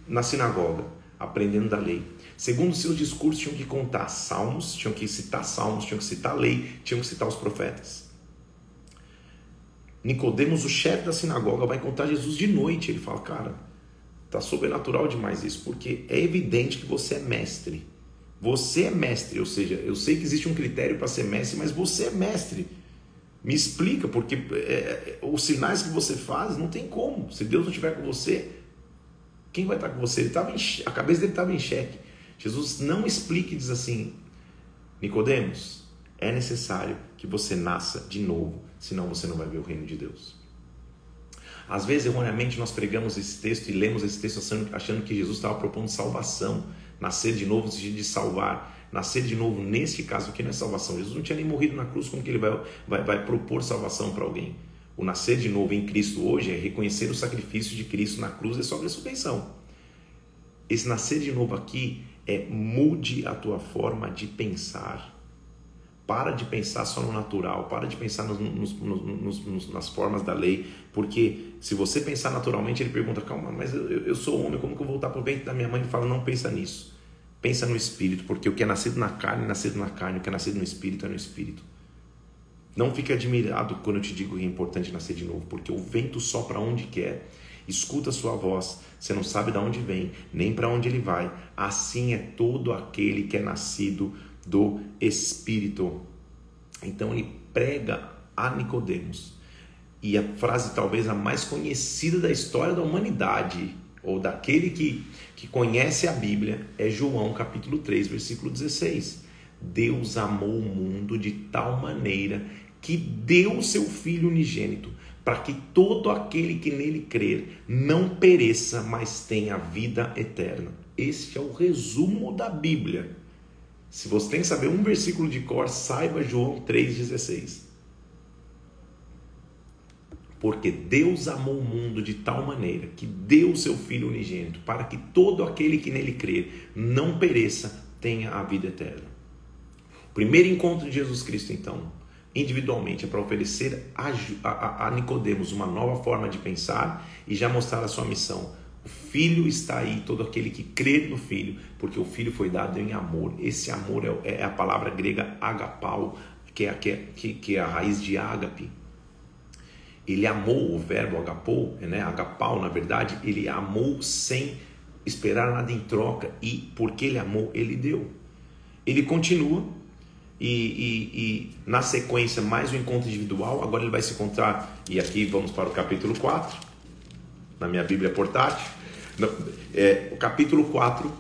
S1: na sinagoga aprendendo da lei. Segundo, seus discursos tinham que contar salmos, tinham que citar salmos, tinham que citar a lei, tinham que citar os profetas. Nicodemos, o chefe da sinagoga, vai contar Jesus de noite. Ele fala, cara, tá sobrenatural demais isso, porque é evidente que você é mestre. Você é mestre, ou seja, eu sei que existe um critério para ser mestre, mas você é mestre. Me explica, porque é, é os sinais que você faz não tem como. Se Deus não estiver com você, quem vai estar com você? Ele tava em, a cabeça dele estava em xeque. Jesus não explica e diz assim: Nicodemos, é necessário que você nasça de novo, senão você não vai ver o reino de Deus. Às vezes, erroneamente, nós pregamos esse texto e lemos esse texto achando que Jesus estava propondo salvação, nascer de novo no sentido de salvar. Nascer de novo, nesse caso aqui, não é salvação. Jesus não tinha nem morrido na cruz, como que ele vai, vai, vai propor salvação para alguém? O nascer de novo em Cristo hoje é reconhecer o sacrifício de Cristo na cruz e sua ressurreição. Esse nascer de novo aqui é mude a tua forma de pensar. Para de pensar só no natural, para de pensar nos, nos, nos, nas formas da lei, porque se você pensar naturalmente, ele pergunta: calma, mas eu, eu sou homem, como que eu vou voltar para o ventre da minha mãe? Ele fala: não pensa nisso, pensa no espírito, porque o que é nascido na carne é nascido na carne, o que é nascido no espírito é no espírito. Não fique admirado quando eu te digo que é importante nascer de novo, porque o vento sopra onde quer escuta a sua voz, você não sabe de onde vem, nem para onde ele vai. Assim é todo aquele que é nascido do Espírito. Então ele prega a Nicodemos. E a frase talvez a mais conhecida da história da humanidade, ou daquele que, que conhece a Bíblia, é João capítulo 3, versículo 16. Deus amou o mundo de tal maneira que deu o seu Filho unigênito, para que todo aquele que nele crer não pereça, mas tenha vida eterna. Este é o resumo da Bíblia. Se você tem que saber um versículo de cor, saiba João 3,16. Porque Deus amou o mundo de tal maneira que deu o seu Filho unigênito, para que todo aquele que nele crer não pereça, tenha a vida eterna. Primeiro encontro de Jesus Cristo, então, individualmente, é para oferecer a, a, a Nicodemos uma nova forma de pensar e já mostrar a sua missão. O Filho está aí, todo aquele que crê no Filho, porque o Filho foi dado em amor. Esse amor é, é a palavra grega agapau, que é, que, é, que é a raiz de ágape. Ele amou o verbo agapou, né? agapau, na verdade, ele amou sem esperar nada em troca e porque ele amou, ele deu. Ele continua e, e, e, na sequência mais um encontro individual. Agora ele vai se encontrar, e aqui vamos para o capítulo 4, na minha Bíblia portátil. É, o capítulo 4,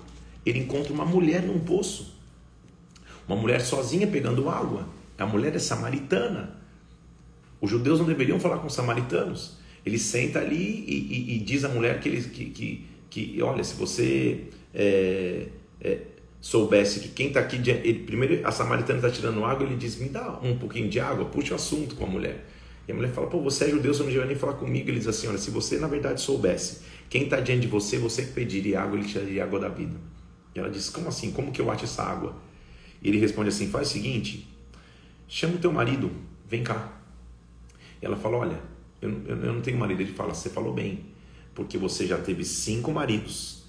S1: ele encontra uma mulher num poço, uma mulher sozinha pegando água. A mulher é samaritana. Os judeus não deveriam falar com os samaritanos. Ele senta ali e, e, e diz à mulher que, ele, que, que, que, olha, se você é, é, soubesse que quem está aqui, ele, primeiro a samaritana está tirando água, ele diz, me dá um pouquinho de água, puxa o assunto com a mulher. E a mulher fala, pô, você é judeu, você não devia nem falar comigo. Ele diz assim, olha, se você na verdade soubesse quem está diante de você, você que pediria água, ele tiraria água da vida. E ela diz, como assim? Como que eu acho essa água? E ele responde assim, faz o seguinte, chama o teu marido, vem cá. E ela fala, olha, eu, eu, eu não tenho marido. Ele fala, você falou bem, porque você já teve cinco maridos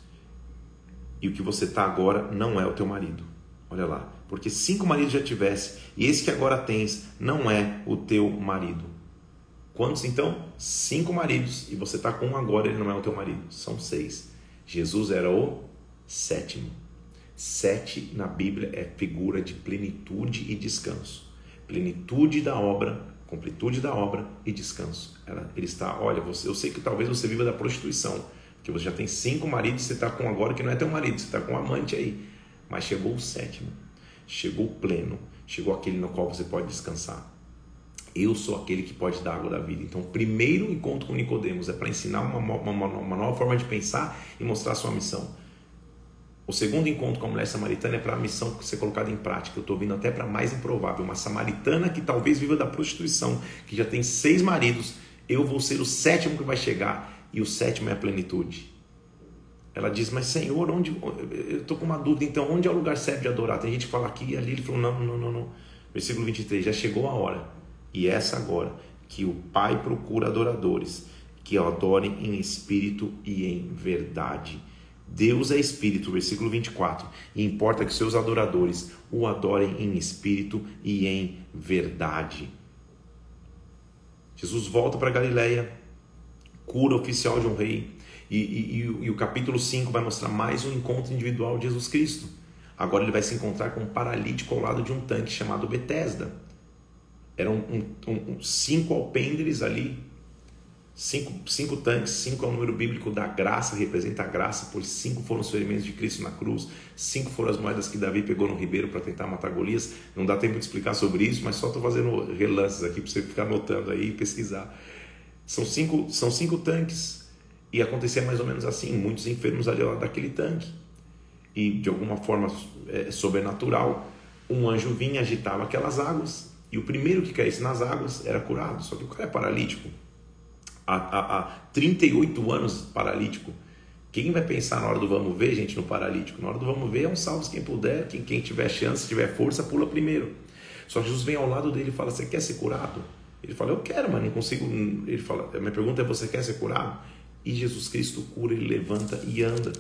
S1: e o que você está agora não é o teu marido. Olha lá, porque cinco maridos já tivesse e esse que agora tens não é o teu marido. Quantos então? Cinco maridos e você está com um agora, ele não é o teu marido. São seis. Jesus era o sétimo. Sete na Bíblia é figura de plenitude e descanso. Plenitude da obra, completude da obra e descanso. Ele está, olha, você, eu sei que talvez você viva da prostituição, que você já tem cinco maridos, você está com agora que não é teu marido, você está com um amante aí. Mas chegou o sétimo, chegou o pleno, chegou aquele no qual você pode descansar. Eu sou aquele que pode dar água da vida. Então, o primeiro encontro com Nicodemos é para ensinar uma, uma, uma, nova forma de pensar e mostrar a sua missão. O segundo encontro com a mulher samaritana é para a missão ser colocada em prática. Eu estou vindo até para mais improvável. Uma samaritana que talvez viva da prostituição, que já tem seis maridos. Eu vou ser o sétimo que vai chegar e o sétimo é a plenitude. Ela diz, mas Senhor, onde. Eu estou com uma dúvida, então, onde é o lugar certo de adorar? Tem gente que fala aqui e ali. Ele falou, não, não, não, não. Versículo 23, já chegou a hora, e essa agora, que o Pai procura adoradores que adorem em espírito e em verdade. Deus é espírito, versículo 24, e importa que seus adoradores o adorem em espírito e em verdade. Jesus volta para Galileia, cura oficial de um rei. E, e, e, o capítulo 5 vai mostrar mais um encontro individual de Jesus Cristo. Agora ele vai se encontrar com um paralítico ao lado de um tanque chamado Betesda. Eram um, um, cinco alpendres ali, cinco, cinco tanques, cinco é o número bíblico da graça, representa a graça, pois cinco foram os ferimentos de Cristo na cruz, cinco foram as moedas que Davi pegou no ribeiro para tentar matar Golias. Não dá tempo de explicar sobre isso, mas só estou fazendo relances aqui para você ficar anotando aí e pesquisar. São cinco, são cinco tanques e acontecia mais ou menos assim, muitos enfermos ali daquele tanque. E de alguma forma é, sobrenatural, um anjo vinha, agitava aquelas águas e o primeiro que caísse nas águas era curado. Só que o cara é paralítico. Há, há, há 38 anos paralítico. Quem vai pensar na hora do vamos ver, gente, no paralítico? Na hora do vamos ver é um salve quem puder, quem, quem tiver chance, tiver força, pula primeiro. Só que Jesus vem ao lado dele e fala: Você quer ser curado? Ele fala, eu quero, mas não consigo. Ele fala, a minha pergunta é: você quer ser curado? E Jesus Cristo cura, ele levanta e anda.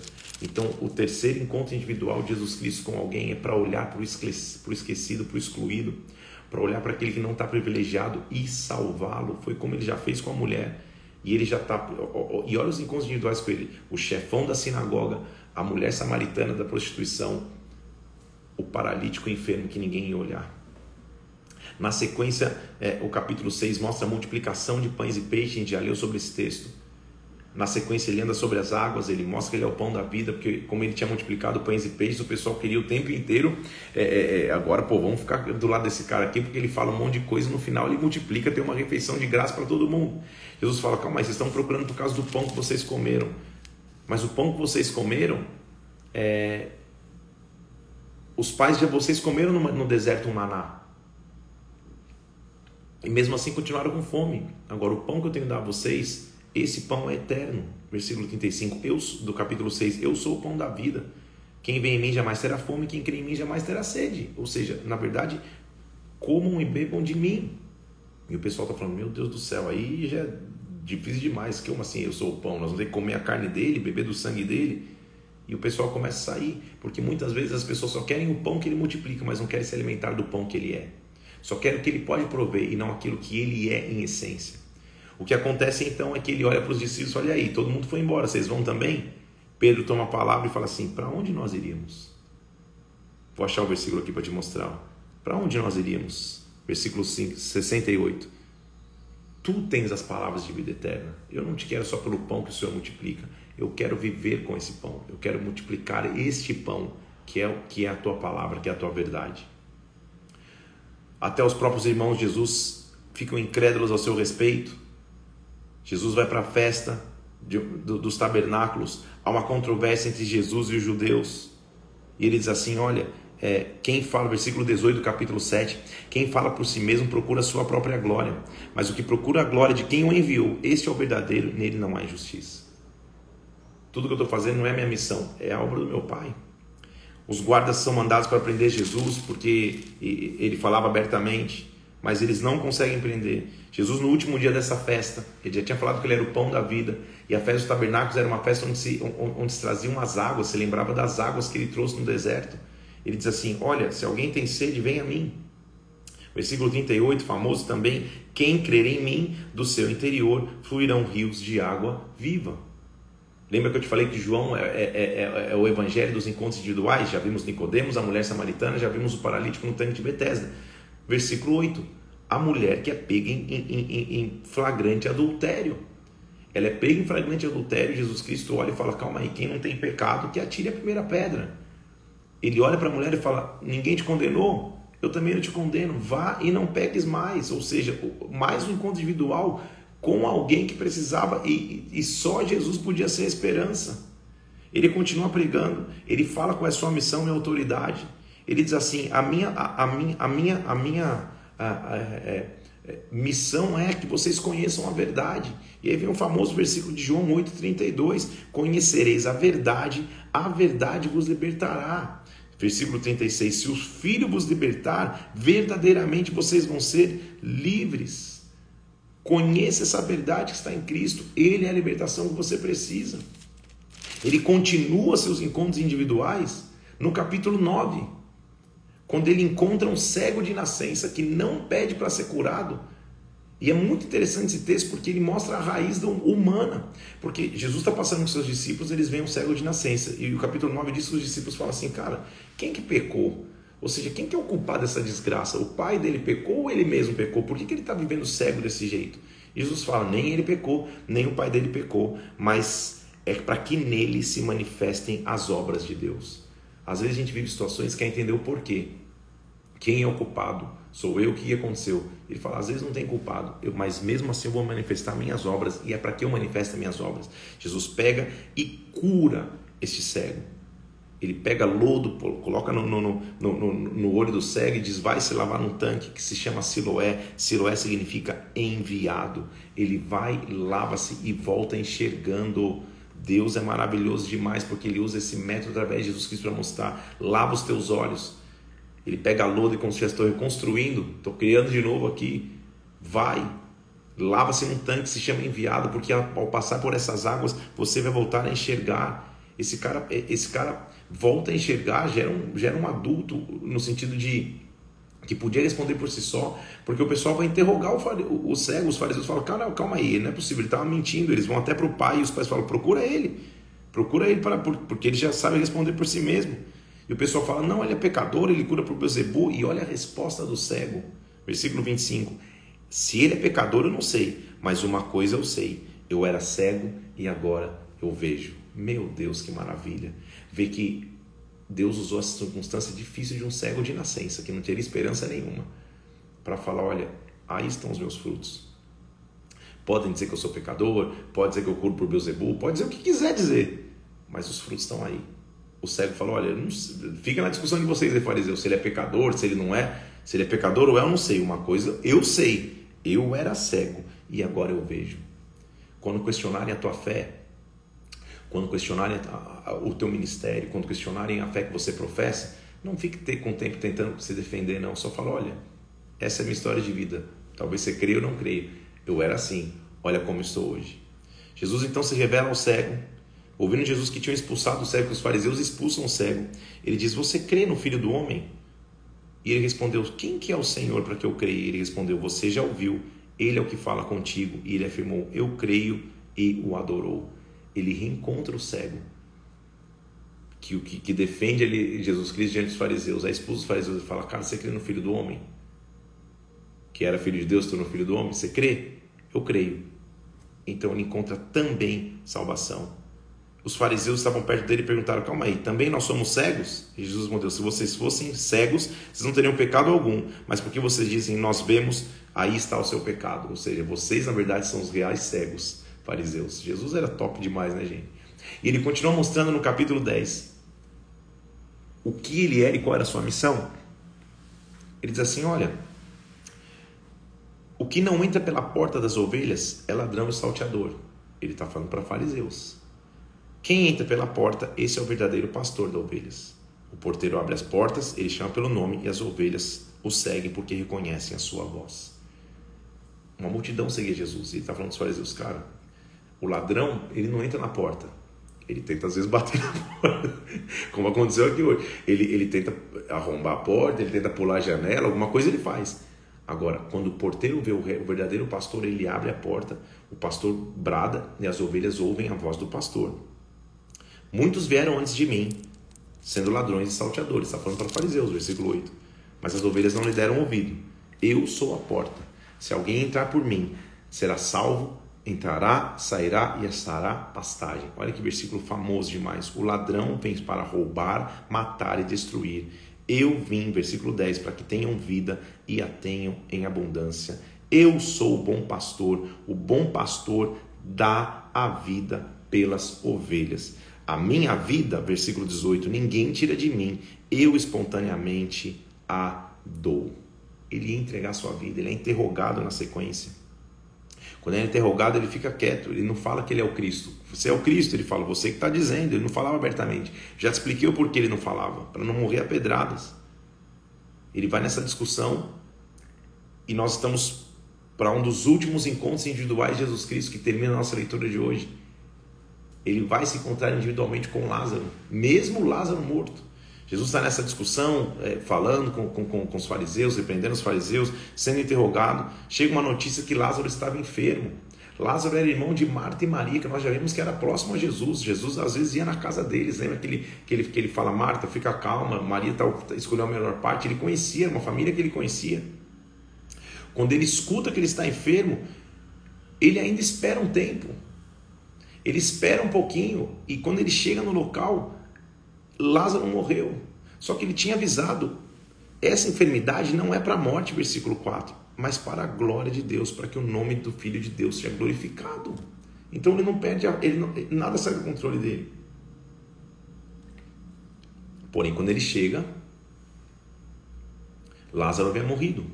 S1: Então, o terceiro encontro individual de Jesus Cristo com alguém é para olhar para o esquecido, para o excluído, para olhar para aquele que não está privilegiado e salvá-lo. Foi como ele já fez com a mulher. E ele já está. E olha os encontros individuais com ele: o chefão da sinagoga, a mulher samaritana da prostituição, o paralítico enfermo que ninguém ia olhar. Na sequência, é, o capítulo 6 mostra a multiplicação de pães e peixes, a gente já leu sobre esse texto. Na sequência, ele anda sobre as águas, ele mostra que ele é o pão da vida, porque como ele tinha multiplicado pães e peixes, o pessoal queria o tempo inteiro. É, é, é, agora, pô, vamos ficar do lado desse cara aqui, porque ele fala um monte de coisa e no final ele multiplica, tem uma refeição de graça para todo mundo. Jesus fala: calma aí, vocês estão procurando por causa do pão que vocês comeram. Mas o pão que vocês comeram, é... os pais de vocês comeram no, no deserto um maná. E mesmo assim continuaram com fome. Agora, o pão que eu tenho a dar a vocês esse pão é eterno. Versículo 35 eu, do capítulo 6. Eu sou o pão da vida. Quem vem em mim jamais terá fome, quem crê em mim jamais terá sede. Ou seja, na verdade, comam e bebam de mim. E o pessoal está falando, meu Deus do céu, aí já é difícil demais. Como assim eu sou o pão? Nós vamos ter que comer a carne dele, beber do sangue dele. E o pessoal começa a sair, porque muitas vezes as pessoas só querem o pão que ele multiplica, mas não querem se alimentar do pão que ele é. Só querem o que ele pode prover e não aquilo que ele é em essência. O que acontece então é que ele olha para os discípulos, olha aí, todo mundo foi embora, vocês vão também? Pedro toma a palavra e fala assim: para onde nós iríamos? Vou achar o versículo aqui para te mostrar. Para onde nós iríamos? Versículo 5, 68. Tu tens as palavras de vida eterna. Eu não te quero só pelo pão que o Senhor multiplica. Eu quero viver com esse pão. Eu quero multiplicar este pão, que é, que é a tua palavra, que é a tua verdade. Até os próprios irmãos de Jesus ficam incrédulos ao seu respeito Jesus vai para a festa de, do, dos tabernáculos, há uma controvérsia entre Jesus e os judeus. E ele diz assim: Olha, é, quem fala, versículo 18 do capítulo 7, quem fala por si mesmo procura a sua própria glória, mas o que procura a glória de quem o enviou, este é o verdadeiro, nele não há injustiça. Tudo que eu estou fazendo não é minha missão, é a obra do meu Pai. Os guardas são mandados para prender Jesus porque ele falava abertamente mas eles não conseguem prender. Jesus, no último dia dessa festa, ele já tinha falado que ele era o pão da vida, e a festa dos tabernáculos era uma festa onde se, onde se traziam as águas, se lembrava das águas que ele trouxe no deserto. Ele diz assim: Olha, se alguém tem sede, vem a mim. Versículo 38, famoso também: Quem crer em mim, do seu interior fluirão rios de água viva. Lembra que eu te falei que João é, é, é, é, o evangelho dos encontros individuais? Já vimos Nicodemos, a mulher samaritana, já vimos o paralítico no tanque de Betesda. Versículo 8: a mulher que é pega em, em, em, flagrante adultério. Ela é pega em flagrante adultério. Jesus Cristo olha e fala: Calma aí, quem não tem pecado, que atire a primeira pedra. Ele olha para a mulher e fala: Ninguém te condenou, eu também não te condeno. Vá e não peques mais. Ou seja, mais um encontro individual com alguém que precisava e, e só Jesus podia ser a esperança. Ele continua pregando, ele fala qual é a sua missão e autoridade. Ele diz assim: a minha, a, a minha, a minha, a minha a, a, é, é, missão é que vocês conheçam a verdade. E aí vem o famoso versículo de João 8,32: Conhecereis a verdade, a verdade vos libertará. Versículo 36: Se o Filho vos libertar, verdadeiramente vocês vão ser livres. Conheça essa verdade que está em Cristo, Ele é a libertação que você precisa. Ele continua seus encontros individuais no capítulo 9 quando ele encontra um cego de nascença que não pede para ser curado. E é muito interessante esse texto porque ele mostra a raiz humana. Porque Jesus está passando com seus discípulos, eles veem um cego de nascença. E o capítulo 9 diz que os discípulos falam assim: Cara, quem que pecou? Ou seja, quem que é o culpado dessa desgraça? O pai dele pecou ou ele mesmo pecou? Por que, que ele está vivendo cego desse jeito? Jesus fala: Nem ele pecou, nem o pai dele pecou, mas é para que nele se manifestem as obras de Deus. Às vezes a gente vive situações que quer entender o porquê. Quem é o culpado? Sou eu, que aconteceu? Ele fala, às vezes não tem culpado, eu, mas mesmo assim eu vou manifestar minhas obras, e é para que eu manifeste minhas obras. Jesus pega e cura este cego. Ele pega lodo, coloca no, no, no, no, olho do cego e diz: vai se lavar num tanque que se chama Siloé. Siloé significa enviado. Ele vai, lava-se e volta enxergando Deus é maravilhoso demais porque ele usa esse método através de Jesus Cristo para mostrar: lava os teus olhos. Ele pega lodo e como se estou reconstruindo, estou criando de novo aqui. Vai, lava-se num tanque, se chama enviado, porque ao passar por essas águas você vai voltar a enxergar. Esse cara, esse cara volta a enxergar, gera um, gera um adulto no sentido de que podia responder por si só, porque o pessoal vai interrogar o, o cego, os fariseus falam, cara, calma aí, não é possível, ele estava mentindo, eles vão até para o pai e os pais falam, procura ele, procura ele para porque ele já sabe responder por si mesmo. E o pessoal fala, não, ele é pecador, ele cura para o Beuzebu, e olha a resposta do cego, versículo 25, se ele é pecador eu não sei, mas uma coisa eu sei, eu era cego e agora eu vejo. Meu Deus, que maravilha, ver que Deus usou essa circunstância difícil de um cego de nascença, que não teria esperança nenhuma, para falar: olha, aí estão os meus frutos. Podem dizer que eu sou pecador, pode dizer que eu curo por Beuzebu, pode dizer o que quiser dizer, mas os frutos estão aí. O cego falou: olha, não, fica na discussão de vocês, aí, fariseus, se ele é pecador, se ele não é, se ele é pecador ou é, eu não sei. Uma coisa eu sei, eu era cego e agora eu vejo. Quando questionarem a tua fé, quando questionarem o teu ministério, quando questionarem a fé que você professa, não fique com o tempo tentando se defender, não. Só fala, olha, essa é a minha história de vida. Talvez você creia ou não creia. Eu era assim. Olha como estou hoje. Jesus então se revela ao cego. Ouvindo Jesus que tinham expulsado o cego, que os fariseus expulsam o cego. Ele diz, você crê no Filho do Homem? E ele respondeu, quem que é o Senhor para que eu creia? Ele respondeu, você já ouviu. Ele é o que fala contigo. E ele afirmou, eu creio e o adorou ele reencontra o cego que, que, que defende ele, Jesus Cristo diante dos fariseus. Aí expulsa os fariseus e fala: Cara, você crê no Filho do Homem? Que era filho de Deus, tornou filho do homem? Você crê? Eu creio. Então ele encontra também salvação. Os fariseus estavam perto dele e perguntaram: Calma aí, também nós somos cegos? E Jesus respondeu: Se vocês fossem cegos, vocês não teriam pecado algum. Mas porque vocês dizem nós vemos, aí está o seu pecado. Ou seja, vocês na verdade são os reais cegos fariseus. Jesus era top demais, né, gente? E ele continua mostrando no capítulo 10 o que ele era e qual era a sua missão. Ele diz assim: Olha, o que não entra pela porta das ovelhas é ladrão e salteador. Ele está falando para fariseus. Quem entra pela porta, esse é o verdadeiro pastor das ovelhas. O porteiro abre as portas, ele chama pelo nome e as ovelhas o seguem porque reconhecem a sua voz. Uma multidão seguia Jesus. Ele está falando dos fariseus, cara, o ladrão, ele não entra na porta. Ele tenta às vezes bater na (laughs) porta, como aconteceu aqui hoje. Ele, ele tenta arrombar a porta, ele tenta pular a janela, alguma coisa ele faz. Agora, quando o porteiro vê o, verdadeiro pastor, ele abre a porta, o pastor brada e as ovelhas ouvem a voz do pastor. Muitos vieram antes de mim, sendo ladrões e salteadores. Está falando para fariseus, versículo 8. Mas as ovelhas não lhe deram ouvido. Eu sou a porta. Se alguém entrar por mim, será salvo entrará, sairá e estará pastagem. Olha que versículo famoso demais. O ladrão vem para roubar, matar e destruir. Eu vim, versículo 10, para que tenham vida e a tenham em abundância. Eu sou o bom pastor. O bom pastor dá a vida pelas ovelhas. A minha vida, versículo 18, ninguém tira de mim, eu espontaneamente a dou. Ele ia entregar sua vida, ele é interrogado na sequência. Quando ele é interrogado, ele fica quieto, ele não fala que ele é o Cristo. Você é o Cristo, ele fala, você que está dizendo, ele não falava abertamente. Já te expliquei o porquê ele não falava, para não morrer a pedradas. Ele vai nessa discussão e nós estamos para um dos últimos encontros individuais de Jesus Cristo que termina a nossa leitura de hoje. Ele vai se encontrar individualmente com Lázaro, mesmo Lázaro morto. Jesus está nessa discussão, é, falando com, com, com, os fariseus, repreendendo os fariseus, sendo interrogado. Chega uma notícia que Lázaro estava enfermo. Lázaro era irmão de Marta e Maria, que nós já vimos que era próximo a Jesus. Jesus às vezes ia na casa deles. Lembra que ele, que ele, que ele fala, Marta, fica calma, Maria tá, escolheu a melhor parte. Ele conhecia, uma família que ele conhecia. Quando ele escuta que ele está enfermo, ele ainda espera um tempo. Ele espera um pouquinho e quando ele chega no local, Lázaro morreu. Só que ele tinha avisado: essa enfermidade não é para a morte, versículo 4, mas para a glória de Deus, para que o nome do Filho de Deus seja glorificado. Então ele não perde, ele não, nada sai do controle dele. Porém, quando ele chega, Lázaro havia morrido.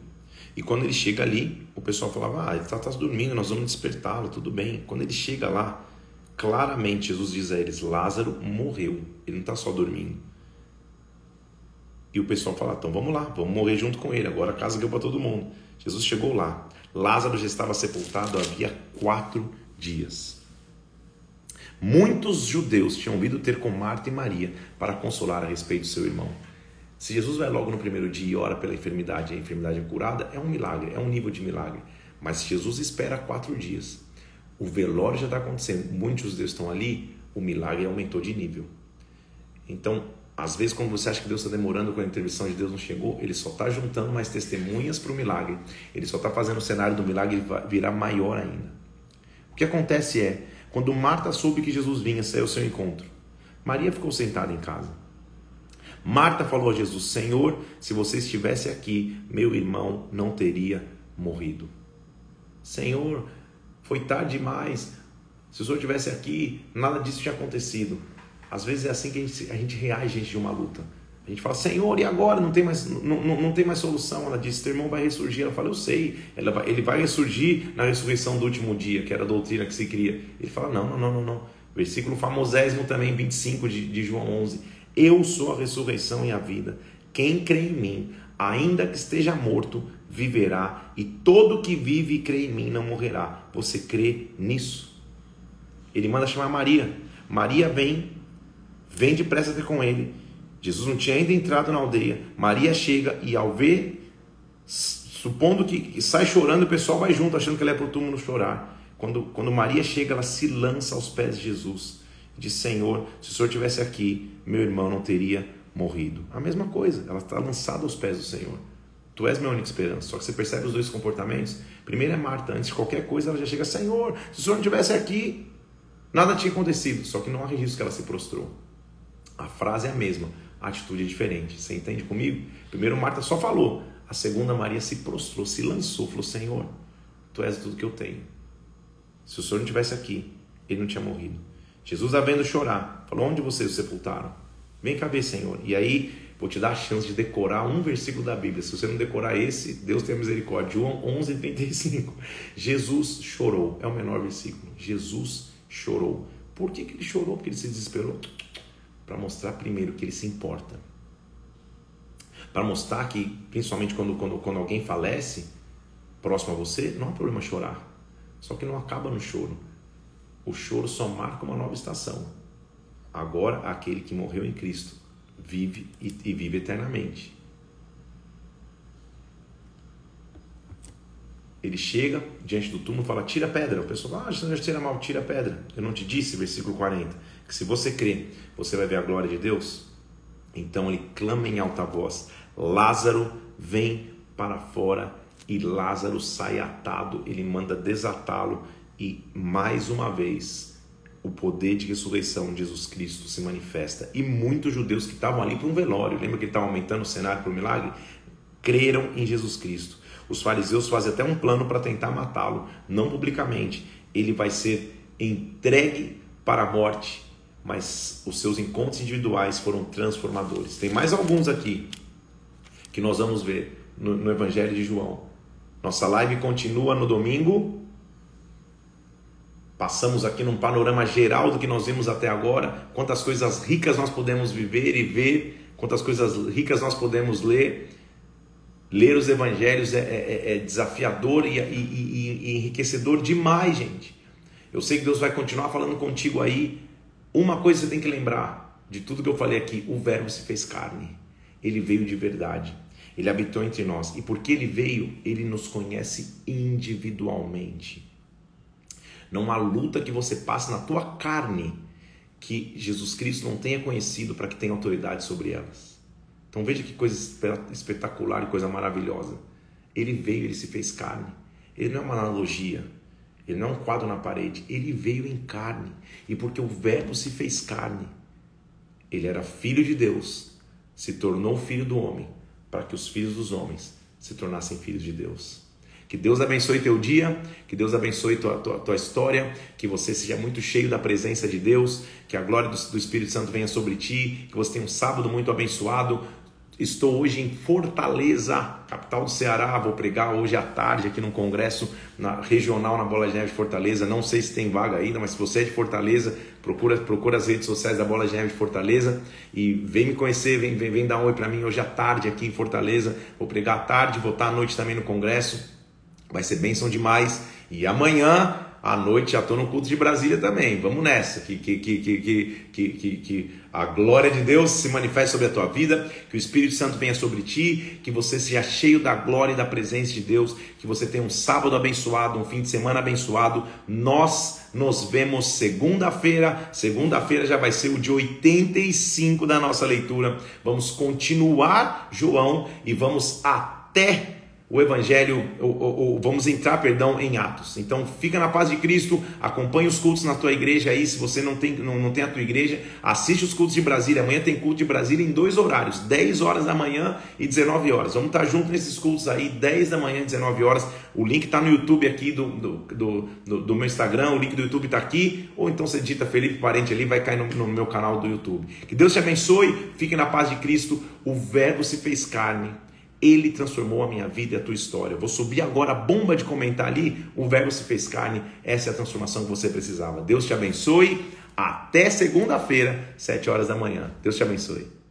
S1: E quando ele chega ali, o pessoal falava: Ah, ele está tá dormindo, nós vamos despertá-lo, tudo bem. Quando ele chega lá, Claramente, Jesus diz a eles: Lázaro morreu, ele não está só dormindo. E o pessoal fala: então vamos lá, vamos morrer junto com ele. Agora a casa deu para todo mundo. Jesus chegou lá. Lázaro já estava sepultado havia quatro dias. Muitos judeus tinham vindo ter com Marta e Maria para consolar a respeito do seu irmão. Se Jesus vai logo no primeiro dia e ora pela enfermidade e a enfermidade é curada, é um milagre, é um nível de milagre. Mas Jesus espera quatro dias, o velório já está acontecendo, muitos judeus estão ali, o milagre aumentou de nível. Então, às vezes, quando você acha que Deus está demorando, quando a intervenção de Deus não chegou, Ele só está juntando mais testemunhas para o milagre. Ele só está fazendo o cenário do milagre virar maior ainda. O que acontece é, quando Marta soube que Jesus vinha, saiu ao seu encontro. Maria ficou sentada em casa. Marta falou a Jesus: Senhor, se você estivesse aqui, meu irmão não teria morrido. Senhor, foi tarde demais. Se o Senhor estivesse aqui, nada disso tinha acontecido. Às vezes é assim que a gente, a gente reage de uma luta. A gente fala, Senhor, e agora? Não tem mais, não, não, não tem mais solução. Ela disse, teu irmão vai ressurgir. Ela fala, eu sei. Vai, ele vai ressurgir na ressurreição do último dia, que era a doutrina que se cria. Ele fala, não, não, não, não, não. Versículo famosésimo também, 25 de, de João 11. Eu sou a ressurreição e a vida. Quem crê em mim, ainda que esteja morto, viverá, e todo que vive e crê em mim não morrerá. Você crê nisso? Ele manda chamar Maria. Maria vem, vem depressa ter com ele. Jesus não tinha ainda entrado na aldeia. Maria chega e ao ver, supondo que sai chorando, o pessoal vai junto, achando que ela é para o túmulo chorar. Quando, quando Maria chega, ela se lança aos pés de Jesus. Diz: Senhor, se o Senhor tivesse aqui, meu irmão não teria morrido. A mesma coisa, ela está lançada aos pés do Senhor. Tu és minha única esperança. Só que você percebe os dois comportamentos. Primeiro é Marta, antes de qualquer coisa, ela já chega: Senhor, se o Senhor não tivesse aqui, nada tinha acontecido. Só que não há registro que ela se prostrou. A frase é a mesma, a atitude é diferente. Você entende comigo? Primeiro, Marta só falou. A segunda, Maria se prostrou, se lançou, falou: Senhor, tu és tudo que eu tenho. Se o Senhor não tivesse aqui, ele não tinha morrido. Jesus a vendo chorar, falou: Onde vocês o sepultaram? Vem cá ver, Senhor. E aí, vou te dar a chance de decorar um versículo da Bíblia. Se você não decorar esse, Deus tem misericórdia. João 11, 35. Jesus chorou. É o menor versículo. Jesus chorou. Por que, que ele chorou? Porque ele se desesperou? Para mostrar primeiro que ele se importa. Para mostrar que, principalmente quando, quando, quando alguém falece próximo a você, não há problema chorar. Só que não acaba no choro o choro só marca uma nova estação. Agora, aquele que morreu em Cristo vive e, e vive eternamente. Ele chega diante do túmulo e fala: Tira a pedra. O pessoal fala: Ah, Senhor, tira mal, tira a pedra. Eu não te disse, versículo 40, que se você crer, você vai ver a glória de Deus? Então ele clama em alta voz: Lázaro, vem para fora. E Lázaro sai atado, ele manda desatá-lo e mais uma vez o poder de ressurreição de Jesus Cristo se manifesta. E muitos judeus que estavam ali para um velório, lembra que estavam aumentando o cenário para o milagre? Creram em Jesus Cristo. Os fariseus fazem até um plano para tentar matá-lo, não publicamente. Ele vai ser entregue para a morte, mas os seus encontros individuais foram transformadores. Tem mais alguns aqui que nós vamos ver no, no Evangelho de João. Nossa live continua no domingo Passamos aqui num panorama geral do que nós vimos até agora, quantas coisas ricas nós podemos viver e ver, quantas coisas ricas nós podemos ler. Ler os evangelhos é, é, é, é desafiador e, e, e, e enriquecedor demais, gente. Eu sei que Deus vai continuar falando contigo aí. Uma coisa você tem que lembrar de tudo que eu falei aqui: o Verbo se fez carne, ele veio de verdade, ele habitou entre nós, e porque ele veio, ele nos conhece individualmente. Não há luta que você passe na tua carne que Jesus Cristo não tenha conhecido para que tenha autoridade sobre elas. Então veja que coisa espetacular e coisa maravilhosa. Ele veio, ele se fez carne. Ele não é uma analogia, ele não é um quadro na parede, ele veio em carne. E porque o Verbo se fez carne, ele era filho de Deus, se tornou filho do homem, para que os filhos dos homens se tornassem filhos de Deus. Que Deus abençoe teu dia, que Deus abençoe tua, tua, tua história, que você seja muito cheio da presença de Deus, que a glória do, do Espírito Santo venha sobre ti, que você tenha um sábado muito abençoado. Estou hoje em Fortaleza, capital do Ceará. Vou pregar hoje à tarde aqui num congresso na, regional na Bola de Neve de Fortaleza. Não sei se tem vaga ainda, mas se você é de Fortaleza, procura, procura as redes sociais da Bola de Neve de Fortaleza e vem me conhecer, vem, vem, vem dar um oi para mim hoje à tarde aqui em Fortaleza. Vou pregar à tarde, vou estar à noite também no congresso. Vai ser bênção demais. E amanhã, à noite já estou no culto de Brasília também. Vamos nessa, que, que, que, que, que, que, que a glória de Deus se manifeste sobre a tua vida, que o Espírito Santo venha sobre ti, que você seja cheio da glória e da presença de Deus, que você tenha um sábado abençoado, um fim de semana abençoado. Nós nos vemos segunda-feira. Segunda-feira já vai ser o de 85 da nossa leitura. Vamos continuar João e vamos até o evangelho, vamos entrar, perdão, em Atos. Então fica na paz de Cristo, acompanhe os cultos na tua igreja aí, se você não tem, não, não tem a tua igreja, assiste os cultos de Brasília. Amanhã tem culto de Brasília em dois horários, 10 horas da manhã e 19 horas. Vamos estar juntos nesses cultos aí, 10 da manhã e 19 horas. O link está no YouTube aqui do, do, do, do, meu Instagram, o link do YouTube está aqui, ou então você digita Felipe Parente ali, vai cair no, no meu canal do YouTube. Que Deus te abençoe, fique na paz de Cristo. O Verbo se fez carne ele transformou a minha vida e a tua história. Vou subir agora a bomba de comentar ali. O Verbo se fez carne. Essa é a transformação que você precisava. Deus te abençoe. Até segunda-feira, sete horas da manhã. Deus te abençoe.